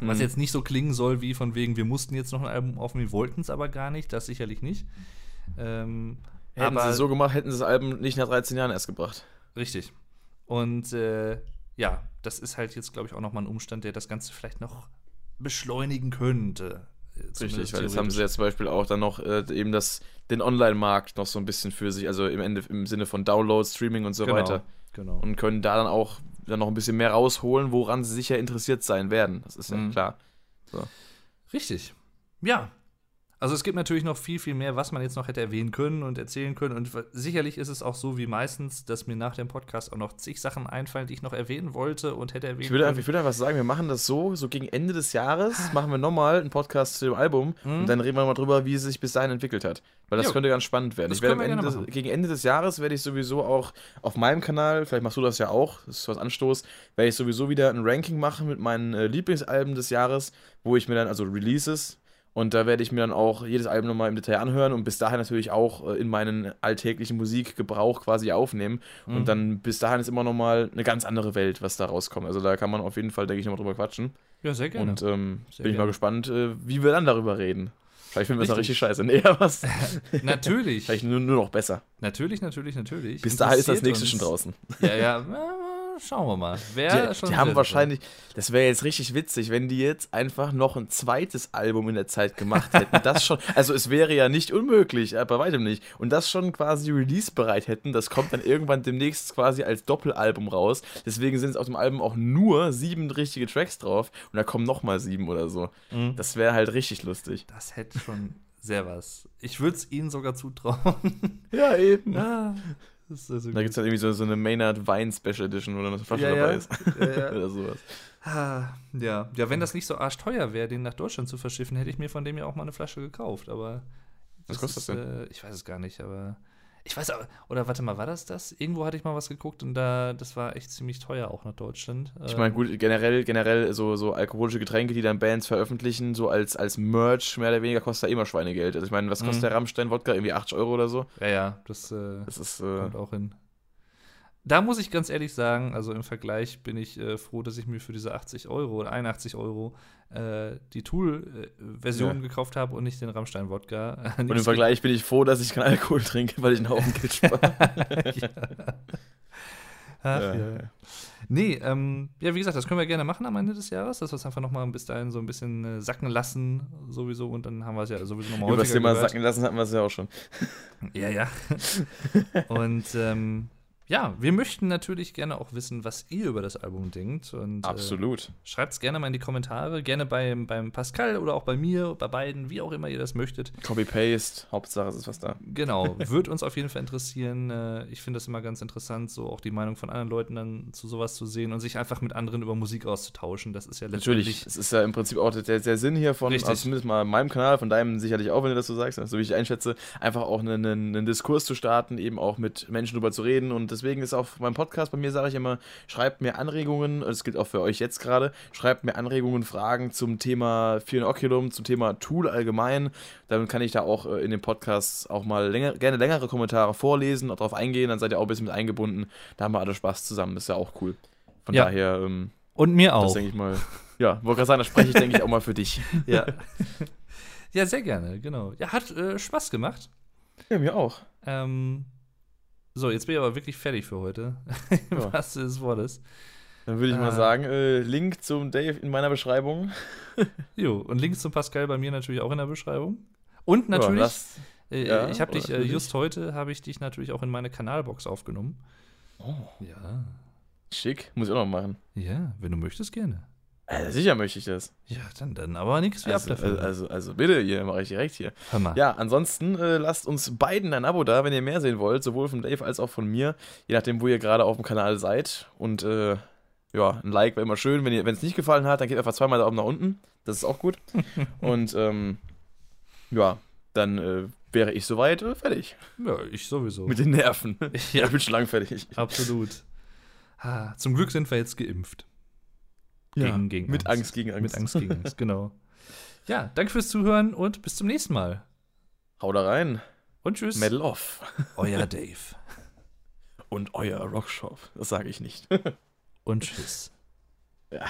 Was Mhm. jetzt nicht so klingen soll, wie von wegen, wir mussten jetzt noch ein Album aufnehmen, wir wollten es aber gar nicht, das sicherlich nicht. Ähm, Hätten aber sie so gemacht, hätten sie das Album nicht nach 13 Jahren erst gebracht. Richtig. Und äh, ja, das ist halt jetzt, glaube ich, auch nochmal ein Umstand, der das Ganze vielleicht noch beschleunigen könnte. Richtig, weil jetzt haben sie ja zum Beispiel auch dann noch äh, eben das, den Online-Markt noch so ein bisschen für sich, also im Ende im Sinne von Download, Streaming und so genau, weiter. Genau. Und können da dann auch dann noch ein bisschen mehr rausholen, woran sie sicher interessiert sein werden. Das ist ja Mhm. klar. Richtig. Ja. Also es gibt natürlich noch viel, viel mehr, was man jetzt noch hätte erwähnen können und erzählen können. Und sicherlich ist es auch so wie meistens, dass mir nach dem Podcast auch noch zig Sachen einfallen, die ich noch erwähnen wollte und hätte erwähnen Ich würde, ich würde einfach sagen, wir machen das so, so gegen Ende des Jahres machen wir nochmal einen Podcast zu dem Album Mhm. und dann reden wir mal drüber, wie es sich bis dahin entwickelt hat. Weil das Jo. könnte ganz spannend werden. Das Ich werde Ende des, gegen Ende des Jahres werde ich sowieso auch auf meinem Kanal, vielleicht machst du das ja auch, das ist was Anstoß, werde ich sowieso wieder ein Ranking machen mit meinen äh, Lieblingsalben des Jahres, wo ich mir dann, also Releases, und da werde ich mir dann auch jedes Album nochmal im Detail anhören und bis dahin natürlich auch äh, in meinen alltäglichen Musikgebrauch quasi aufnehmen. Mhm. Und dann bis dahin ist immer nochmal eine ganz andere Welt, was da rauskommt. Also da kann man auf jeden Fall, denke ich, nochmal drüber quatschen. Ja, sehr gerne. Und ähm, Sehr bin ich mal gerne. gespannt, äh, wie wir dann darüber reden. Vielleicht finden wir es dann Richtig. scheiße. Nee, was? natürlich. Vielleicht nur, nur noch besser. Natürlich, natürlich, natürlich. Bis dahin ist das nächste schon uns. draußen. Ja, ja, schauen wir mal. Wer Die, schon die haben wahrscheinlich, das wäre jetzt richtig witzig, wenn die jetzt einfach noch ein zweites Album in der Zeit gemacht hätten. Das schon, also es wäre ja nicht unmöglich, äh, bei weitem nicht. Und das schon quasi release-bereit hätten. Das kommt dann irgendwann demnächst quasi als Doppelalbum raus. Deswegen sind es auf dem Album auch nur sieben richtige Tracks drauf. Und da kommen nochmal sieben oder so. Mhm. Das wäre halt richtig lustig. Das hätte schon sehr was. Ich würde es ihnen sogar zutrauen. Ja, eben. ah, das ist also Da gibt es dann irgendwie so, so eine Maynard Wein Special Edition, wo dann eine Flasche Ja, dabei ja. ist. Ja, ja. Oder sowas. Ah, ja. ja, wenn das nicht so arschteuer wäre, den nach Deutschland zu verschiffen, hätte ich mir von dem ja auch mal eine Flasche gekauft. Aber Was kostet ist, das denn? Äh, ich weiß es gar nicht, aber ich weiß auch, oder warte mal, war das das? Irgendwo hatte ich mal was geguckt und da, das war echt ziemlich teuer auch nach Deutschland. Ich meine, gut, generell, generell so, so alkoholische Getränke, die dann Bands veröffentlichen, so als, als Merch mehr oder weniger, kostet ja immer Schweinegeld. Also ich meine, was kostet Mhm. der Rammstein-Wodka? Irgendwie 80 Euro oder so? Ja, ja, das äh, Das ist, äh, kommt auch hin. Da muss ich ganz ehrlich sagen, also im Vergleich bin ich äh, froh, dass ich mir für diese 80 Euro oder 81 Euro äh, die Tool-Version Ja. gekauft habe und nicht den Rammstein-Wodka. und im Vergleich bin ich froh, dass ich keinen Alkohol trinke, weil ich einen Haufen Geld spare. ja. Ach, ja. Ja. Nee, ähm, ja, wie gesagt, das können wir gerne machen am Ende des Jahres, dass wir es einfach nochmal bis dahin so ein bisschen äh, sacken lassen, sowieso, und dann haben wir es ja sowieso nochmal Über das häufiger Thema gehört. sacken lassen hatten wir es ja auch schon. Ja, ja. und ähm, ja, wir möchten natürlich gerne auch wissen, was ihr über das Album denkt. Und, Äh, Absolut. Schreibt es gerne mal in die Kommentare, gerne beim, beim Pascal oder auch bei mir, bei beiden, wie auch immer ihr das möchtet. Copy-Paste, Hauptsache es ist was da. Genau, wird uns auf jeden Fall interessieren. Äh, Ich finde das immer ganz interessant, so auch die Meinung von anderen Leuten dann zu sowas zu sehen und sich einfach mit anderen über Musik auszutauschen. Das ist ja Natürlich, letztendlich. es ist ja im Prinzip auch der, der Sinn hier von, also zumindest mal meinem Kanal, von deinem sicherlich auch, wenn du das so sagst, so wie ich einschätze, einfach auch einen, einen, Diskurs zu starten, eben auch mit Menschen drüber zu reden und deswegen ist auch mein Podcast, bei mir sage ich immer, schreibt mir Anregungen, das gilt auch für euch jetzt gerade, schreibt mir Anregungen, Fragen zum Thema Fear Inoculum, zum Thema Tool allgemein, dann kann ich da auch äh, in dem Podcast auch mal länger, gerne längere Kommentare vorlesen, auch drauf eingehen, dann seid ihr auch ein bisschen mit eingebunden, da haben wir alle Spaß zusammen, das ist ja auch cool. Von Ja. daher, ähm, Und mir das auch. denke ich mal. Ja, wollte gerade sagen, da spreche ich, denke ich, auch mal für dich. Ja. ja, sehr gerne, genau. Ja, hat äh, Spaß gemacht. Ja, mir auch. Ähm, so, jetzt bin ich aber wirklich fertig für heute. Ja. Was des Wortes. Dann würde ich mal Äh. sagen, äh, Link zum Dave in meiner Beschreibung. Jo, und Links zum Pascal bei mir natürlich auch in der Beschreibung. Und natürlich, Ja, lass- äh, ja, ich habe dich, äh, just heute habe ich dich natürlich auch in meine Kanalbox aufgenommen. oh, Ja. schick, muss ich auch noch machen. Ja, wenn du möchtest, gerne. Also, sicher möchte ich das. Ja, dann, dann aber nichts wie ab Also, dafür. also, also, also bitte, hier mache ich direkt hier. Hör mal. Ja, ansonsten äh, lasst uns beiden ein Abo da, wenn ihr mehr sehen wollt, sowohl von Dave als auch von mir, je nachdem, wo ihr gerade auf dem Kanal seid. Und äh, ja, ein Like wäre immer schön. Wenn es nicht gefallen hat, dann geht einfach zweimal Daumen nach unten. Das ist auch gut. Und ähm, ja, dann äh, wäre ich soweit äh, fertig. Ja, ich sowieso. Mit den Nerven. Ja. Ich bin schon lang fertig. Absolut. Ah, zum Glück sind wir jetzt geimpft. Gegen- gegen mit Angst. Angst. gegen Angst. Mit Angst gegen Angst, genau. Ja, danke fürs Zuhören und bis zum nächsten Mal. Hau da rein. Und tschüss. Medal off. Euer Dave. Und euer Rockshop. Das sage ich nicht. Und tschüss. ja.